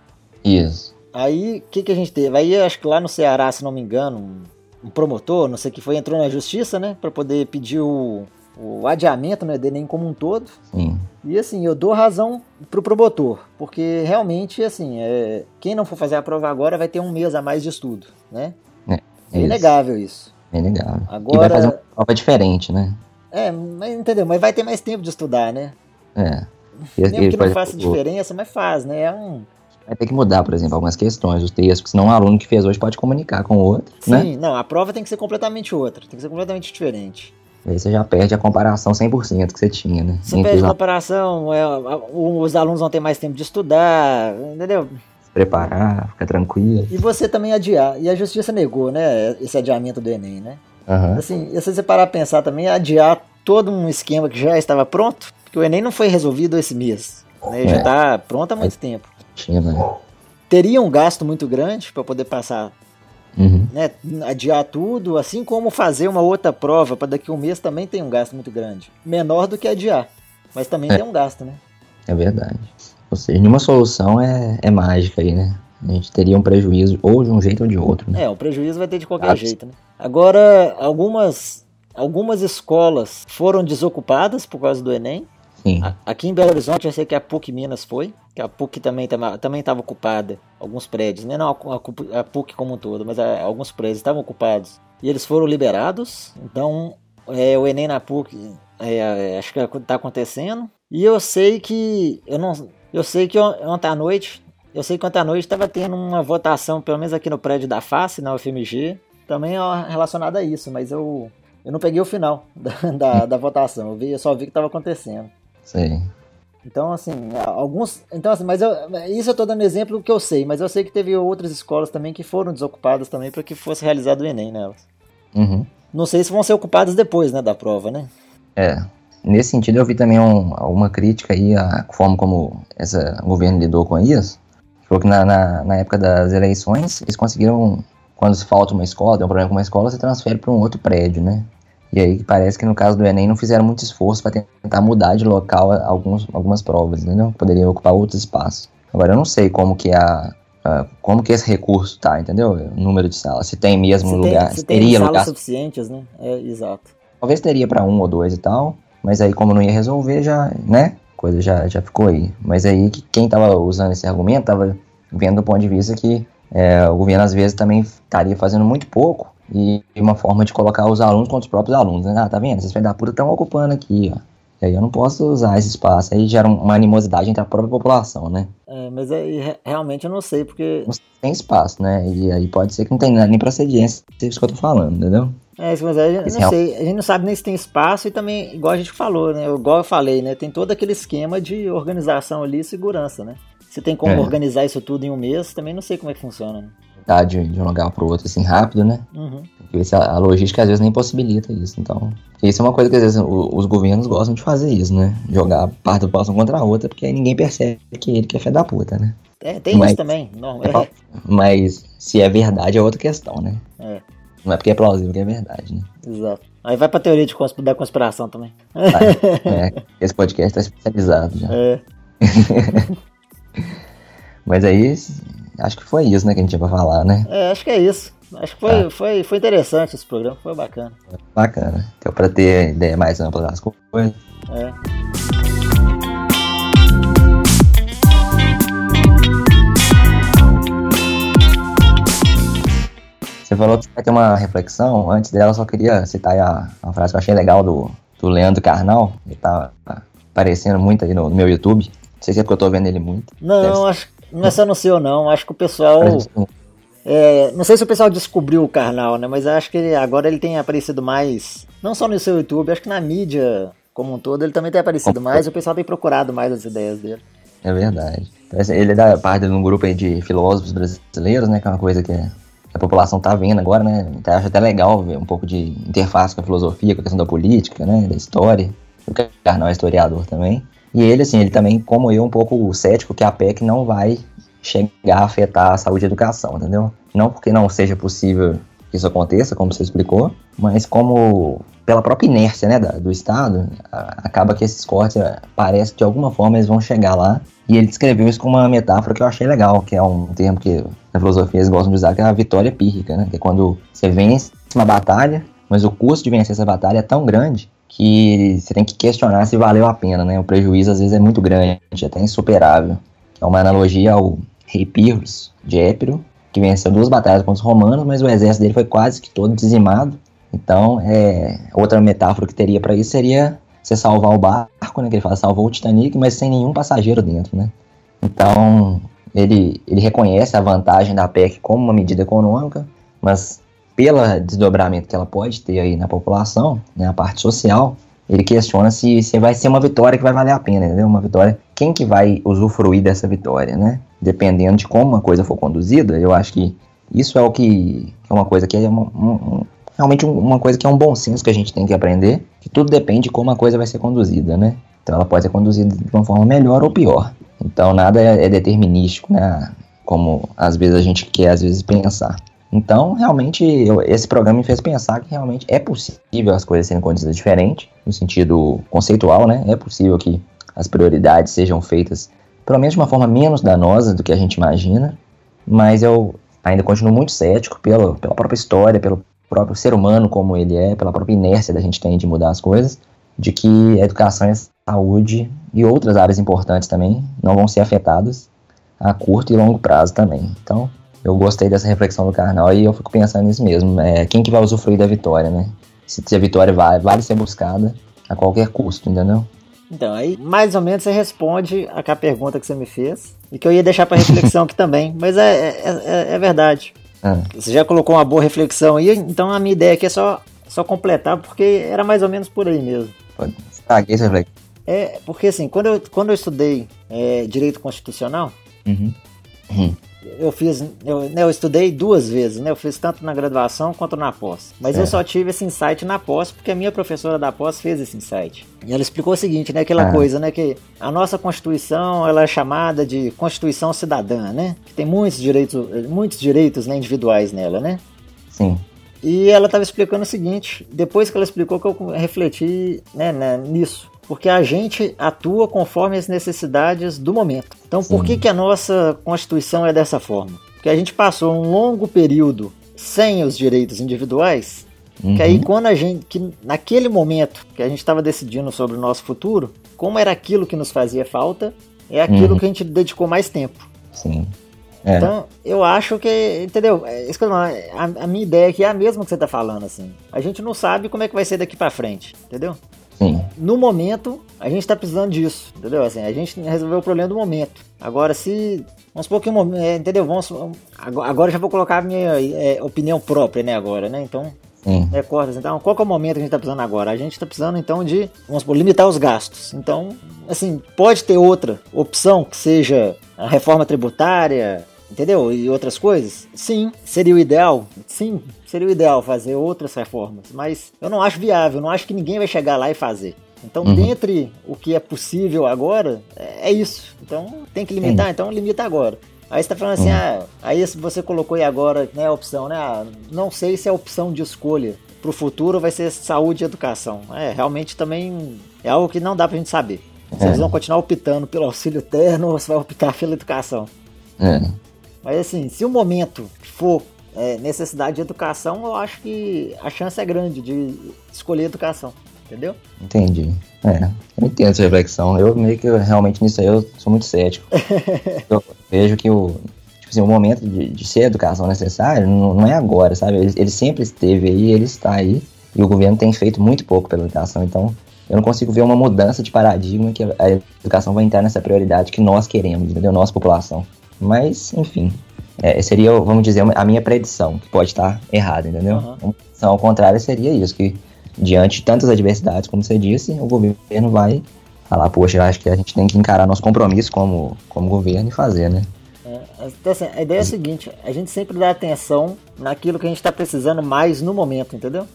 Isso. Aí o que, que a gente teve? Aí acho que lá no Ceará, se não me engano, um, um promotor, não sei o que foi, entrou na justiça, né? Para poder pedir o, o adiamento né, do Enem como um todo. Sim. E assim, eu dou razão pro promotor, porque realmente, assim, é, quem não for fazer a prova agora vai ter um mês a mais de estudo, né? É, é inegável isso. É inegável. Agora, e vai fazer uma prova diferente, né? É, mas entendeu? Mas vai ter mais tempo de estudar, né? É. E, Mesmo que não faça diferença, mas faz, né? É um... Vai ter que mudar, por exemplo, algumas questões, os textos, porque senão um aluno que fez hoje pode comunicar com o outro, Sim, né? Sim, não, a prova tem que ser completamente outra, tem que ser completamente diferente. Aí você já perde a comparação 100% que você tinha, né? Você perde a comparação, é, os alunos vão ter mais tempo de estudar, entendeu? Se preparar, ficar tranquilo. E você também adiar. E a justiça negou, né? Esse adiamento do Enem, né? Uhum. Assim, e se você parar a pensar também, adiar todo um esquema que já estava pronto, porque o Enem não foi resolvido esse mês. Né? Já está pronto há muito tempo. Tinha, né? Teria um gasto muito grande para poder passar Uhum. Né, adiar tudo, assim como fazer uma outra prova para daqui a um mês também tem um gasto muito grande. Menor do que adiar, mas também é. tem um gasto, né? É verdade. Ou seja, nenhuma solução é, é mágica aí, né? A gente teria um prejuízo ou de um jeito ou de outro, né? É, o prejuízo vai ter de qualquer jeito, né? Agora, algumas, algumas escolas foram desocupadas por causa do Enem. Sim. Aqui em Belo Horizonte, eu sei que a PUC Minas foi, que a PUC também também estava ocupada, alguns prédios, né? não a, a PUC como um todo, mas a, alguns prédios estavam ocupados. E eles foram liberados, então é, o Enem na PUC é, é acho que está acontecendo. E eu sei que eu não, eu sei que ontem à noite, eu sei que ontem à noite estava tendo uma votação, pelo menos aqui no prédio da face, na UFMG, também relacionada a isso, mas eu eu não peguei o final da, da, da votação, eu, vi, eu só vi que estava acontecendo. Sim. Então, assim, alguns. Então, assim, mas eu, isso eu tô dando exemplo do que eu sei, mas eu sei que teve outras escolas também que foram desocupadas também para que fosse realizado o Enem nelas. Uhum. Não sei se vão ser ocupadas depois, né, da prova, né? É. Nesse sentido, eu vi também um, alguma crítica aí à forma como esse governo lidou com isso. Falou que na, na, na época das eleições, eles conseguiram, quando se falta uma escola, tem um problema com uma escola, você transfere para um outro prédio, né? E aí parece que no caso do Enem não fizeram muito esforço para tentar mudar de local alguns, algumas provas, entendeu? Poderiam ocupar outros espaços. Agora eu não sei como que a, a como que esse recurso tá, entendeu? O número de salas, se tem mesmo se lugar, tem, se teria tem salas lugar suficientes, né? É, exato. Talvez teria para um ou dois e tal, mas aí como não ia resolver já, né? Coisa já, já ficou aí. Mas aí que quem tava usando esse argumento tava vendo do ponto de vista que é, o governo às vezes também estaria fazendo muito pouco e uma forma de colocar os alunos contra os próprios alunos, né? Ah, tá vendo? Esses filhos da puta estão ocupando aqui, ó. E aí eu não posso usar esse espaço. Aí gera uma animosidade entre a própria população, né? É, mas aí realmente eu não sei, porque. Não tem espaço, né? E aí pode ser que não tenha nem procedência, é isso que eu tô falando, entendeu? É, mas aí, eu não sei, a gente não sabe nem se tem espaço e também, igual a gente falou, né? Igual eu falei, né? Tem todo aquele esquema de organização ali e segurança, né? Se tem como é. organizar isso tudo em um mês, também não sei como é que funciona, né? De, de um lugar para o outro assim rápido, né? Uhum. Porque a, a logística às vezes nem possibilita isso. Então, isso é uma coisa que às vezes o, os governos gostam de fazer isso, né? Jogar parte da população contra a outra, porque aí ninguém percebe que ele que é fé da puta, né? É, tem mas, isso também. Não, é... Mas se é verdade é outra questão, né? É. Não é porque é plausível que é verdade, né? Exato. Aí vai pra teoria de consp da conspiração também. Ah, é, esse podcast tá especializado já. É. Mas aí, acho que foi isso, né, que a gente tinha pra falar, né? É, acho que é isso. Acho que foi, ah. foi, foi interessante esse programa, foi bacana. Bacana. Deu pra ter ideia mais ampla das coisas. É. Você falou que vai ter uma reflexão. Antes dela, eu só queria citar a, uma frase que eu achei legal do, do Leandro Carnal. Ele tá aparecendo muito aí no, no meu YouTube. Não sei se é porque eu tô vendo ele muito. Não, acho não é só no seu, não. Acho que o pessoal. É, não sei se o pessoal descobriu o Carnal, né? Mas acho que agora ele tem aparecido mais. Não só no seu YouTube, acho que na mídia como um todo ele também tem aparecido mais. O pessoal tem procurado mais as ideias dele. É verdade. Ele é da parte de um grupo aí de filósofos brasileiros, né? Que é uma coisa que a população tá vendo agora, né? Então, acho até legal ver um pouco de interface com a filosofia, com a questão da política, né? Da história. O Carnal é historiador também. E ele, assim, ele também, como eu, um pouco cético que a PEC não vai chegar a afetar a saúde e a educação, entendeu? Não porque não seja possível que isso aconteça, como você explicou, mas como pela própria inércia né, do Estado, acaba que esses cortes eh, parece que de alguma forma eles vão chegar lá. E ele descreveu isso com uma metáfora que eu achei legal, que é um termo que na filosofia eles gostam de usar, que é a vitória pírrica, né? Que é quando você vence uma batalha, mas o custo de vencer essa batalha é tão grande que você tem que questionar se valeu a pena, né? O prejuízo às vezes é muito grande, até insuperável. É uma analogia ao rei Pirros de Épiro, que venceu duas batalhas contra os romanos, mas o exército dele foi quase que todo dizimado. Então, é, outra metáfora que teria para isso seria você salvar o barco, né? Que ele fala, salvou o Titanic, mas sem nenhum passageiro dentro, né? Então, ele, ele reconhece a vantagem da PEC como uma medida econômica, mas pelo desdobramento que ela pode ter aí na população, né, a parte social, ele questiona se, se vai ser uma vitória que vai valer a pena, entendeu? Uma vitória, quem que vai usufruir dessa vitória, né? Dependendo de como uma coisa for conduzida, eu acho que isso é o que é uma coisa que é uma, um, realmente uma coisa que é um bom senso que a gente tem que aprender, que tudo depende de como a coisa vai ser conduzida, né? Então ela pode ser conduzida de uma forma melhor ou pior. Então nada é, é determinístico, né? Como às vezes a gente quer às vezes pensar. Então, realmente, esse programa me fez pensar que realmente é possível as coisas serem conduzidas diferente, no sentido conceitual, né? É possível que as prioridades sejam feitas, pelo menos de uma forma menos danosa do que a gente imagina, mas eu ainda continuo muito cético pela, pela própria história, pelo próprio ser humano como ele é, pela própria inércia da gente tem de mudar as coisas, de que a educação e a saúde e outras áreas importantes também não vão ser afetadas a curto e longo prazo também. Então, eu gostei dessa reflexão do Karnal e eu fico pensando nisso mesmo. É, quem que vai usufruir da vitória, né? Se, se a vitória vai, vale ser buscada a qualquer custo, entendeu? Então, aí mais ou menos você responde a pergunta que você me fez e que eu ia deixar para reflexão aqui também, mas é, é, é, é verdade. Ah. Você já colocou uma boa reflexão aí, então a minha ideia aqui é só, só completar, porque era mais ou menos por aí mesmo. Estraguei essa reflexão. É, porque assim, quando eu, quando eu estudei é, Direito Constitucional, uhum. Uhum eu fiz, eu, né, eu estudei duas vezes, né? Eu fiz tanto na graduação quanto na pós. Mas eu só tive esse insight na pós porque a minha professora da pós fez esse insight. E ela explicou o seguinte, né? Aquela ah. coisa, né? Que a nossa Constituição, ela é chamada de Constituição Cidadã, né? Que tem muitos direitos, muitos direitos né, individuais nela, né? Sim. E ela estava explicando o seguinte, depois que ela explicou que eu refleti né, né, nisso porque a gente atua conforme as necessidades do momento. Então, por que, que a nossa Constituição é dessa forma? Porque a gente passou um longo período sem os direitos individuais, uhum. que aí uhum. quando a gente, que naquele momento que a gente estava decidindo sobre o nosso futuro, como era aquilo que nos fazia falta, é aquilo uhum. que a gente dedicou mais tempo. Sim. É. Então, eu acho que, entendeu? É, a, a minha ideia aqui é a mesma que você está falando, assim. A gente não sabe como é que vai ser daqui para frente, entendeu? Sim. No momento, a gente está precisando disso, entendeu? Assim, a gente resolveu o problema do momento. Agora, se. Vamos supor que um momento. É, entendeu? Vamos, agora já vou colocar a minha é, opinião própria, né? Agora, né? Então. Sim. É, cortas. Então, qual é o momento que a gente está precisando agora? A gente está precisando, então, de, vamos supor, limitar os gastos. Então, assim, pode ter outra opção que seja a reforma tributária, entendeu? E outras coisas? Sim, seria o ideal? Sim, seria o ideal fazer outras reformas, mas eu não acho viável, não acho que ninguém vai chegar lá e fazer. Então, uhum. dentre o que é possível agora, é, é isso. Então, tem que limitar, Sim. então limita agora. Aí você tá falando assim, uhum. ah, aí você colocou aí agora, né, a opção, né? Ah, não sei se é opção de escolha. Pro futuro vai ser saúde e educação. É, realmente também é algo que não dá pra gente saber. Vocês é. vão continuar optando pelo auxílio terno ou você vai optar pela educação. É. Mas assim, se o momento for é, necessidade de educação, eu acho que a chance é grande de escolher educação. Entendeu? Entendi. É, eu entendo essa reflexão. Eu meio que realmente nisso aí eu sou muito cético. eu vejo que o, tipo assim, o momento de, de ser educação necessário não, não, é agora, sabe? Ele, ele sempre esteve aí, ele está aí. E o governo tem feito muito pouco pela educação. Então, eu não consigo ver uma mudança de paradigma que a educação vai entrar nessa prioridade que nós queremos, entendeu? Nossa população. Mas, enfim, é, seria, vamos dizer, a minha predição, que pode estar errada, entendeu? Uhum. Então, ao contrário, seria isso, que diante de tantas adversidades, como você disse, o governo vai falar, poxa, eu acho que a gente tem que encarar nosso compromisso como, como governo e fazer, né? É, então, assim, a ideia é a seguinte, a gente sempre dá atenção naquilo que a gente está precisando mais no momento, entendeu?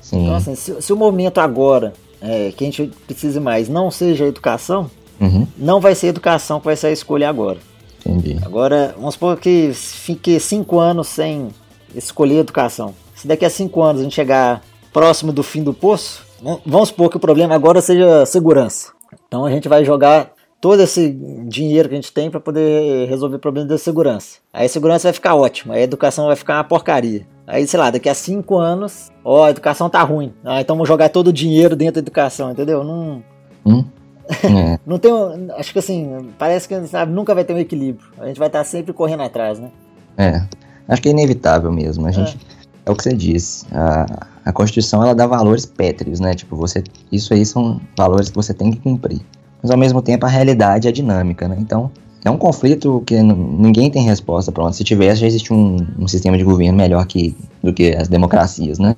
Sim. Então, assim, se, se o momento agora é, que a gente precise mais não seja a educação, uhum. não vai ser a educação que vai ser a escolha agora. Entendi. Agora, vamos supor que fique cinco anos sem escolher educação. Se daqui a cinco anos a gente chegar próximo do fim do poço, vamos supor que o problema agora seja segurança. Então a gente vai jogar todo esse dinheiro que a gente tem para poder resolver o problema da segurança. Aí a segurança vai ficar ótima, a educação vai ficar uma porcaria. Aí, sei lá, daqui a cinco anos, ó, a educação tá ruim. Ah, então vamos jogar todo o dinheiro dentro da educação, entendeu? Não. Hum? É. não tem. Acho que assim, parece que sabe, nunca vai ter um equilíbrio. A gente vai estar sempre correndo atrás, né? É. Acho que é inevitável mesmo. A gente. É é o que você disse. A, a Constituição ela dá valores pétreos, né? Tipo, você, isso aí são valores que você tem que cumprir. Mas ao mesmo tempo a realidade é dinâmica, né? Então é um conflito que ninguém tem resposta pronto. Se tivesse, já existe um, um sistema de governo melhor que, do que as democracias, né?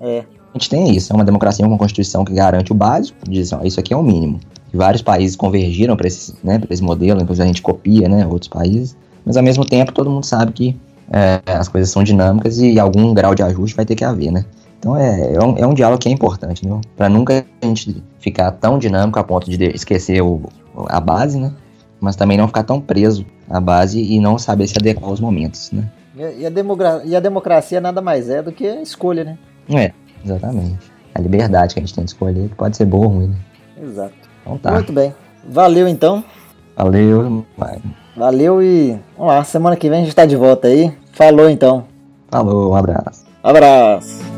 É. A gente tem isso, é uma democracia uma constituição que garante o básico, diz, ó, isso aqui é o mínimo. E vários países convergiram para esse, né, esse modelo, depois a gente copia, né, outros países. Mas ao mesmo tempo todo mundo sabe que é, as coisas são dinâmicas e algum grau de ajuste vai ter que haver, né? Então é, é, um, é um diálogo que é importante, né? Para nunca a gente ficar tão dinâmico a ponto de esquecer o, a base, né? Mas também não ficar tão preso à base e não saber se adequar aos momentos, né? E a, e a democracia nada mais é do que a escolha, né? É, exatamente. A liberdade que a gente tem de escolher, que pode ser boa ou ruim, né? Exato. Então tá. Muito bem. Valeu então. Valeu. Vai. Valeu e vamos lá, semana que vem a gente tá de volta aí. Falou então. Falou, um abraço. Abraço.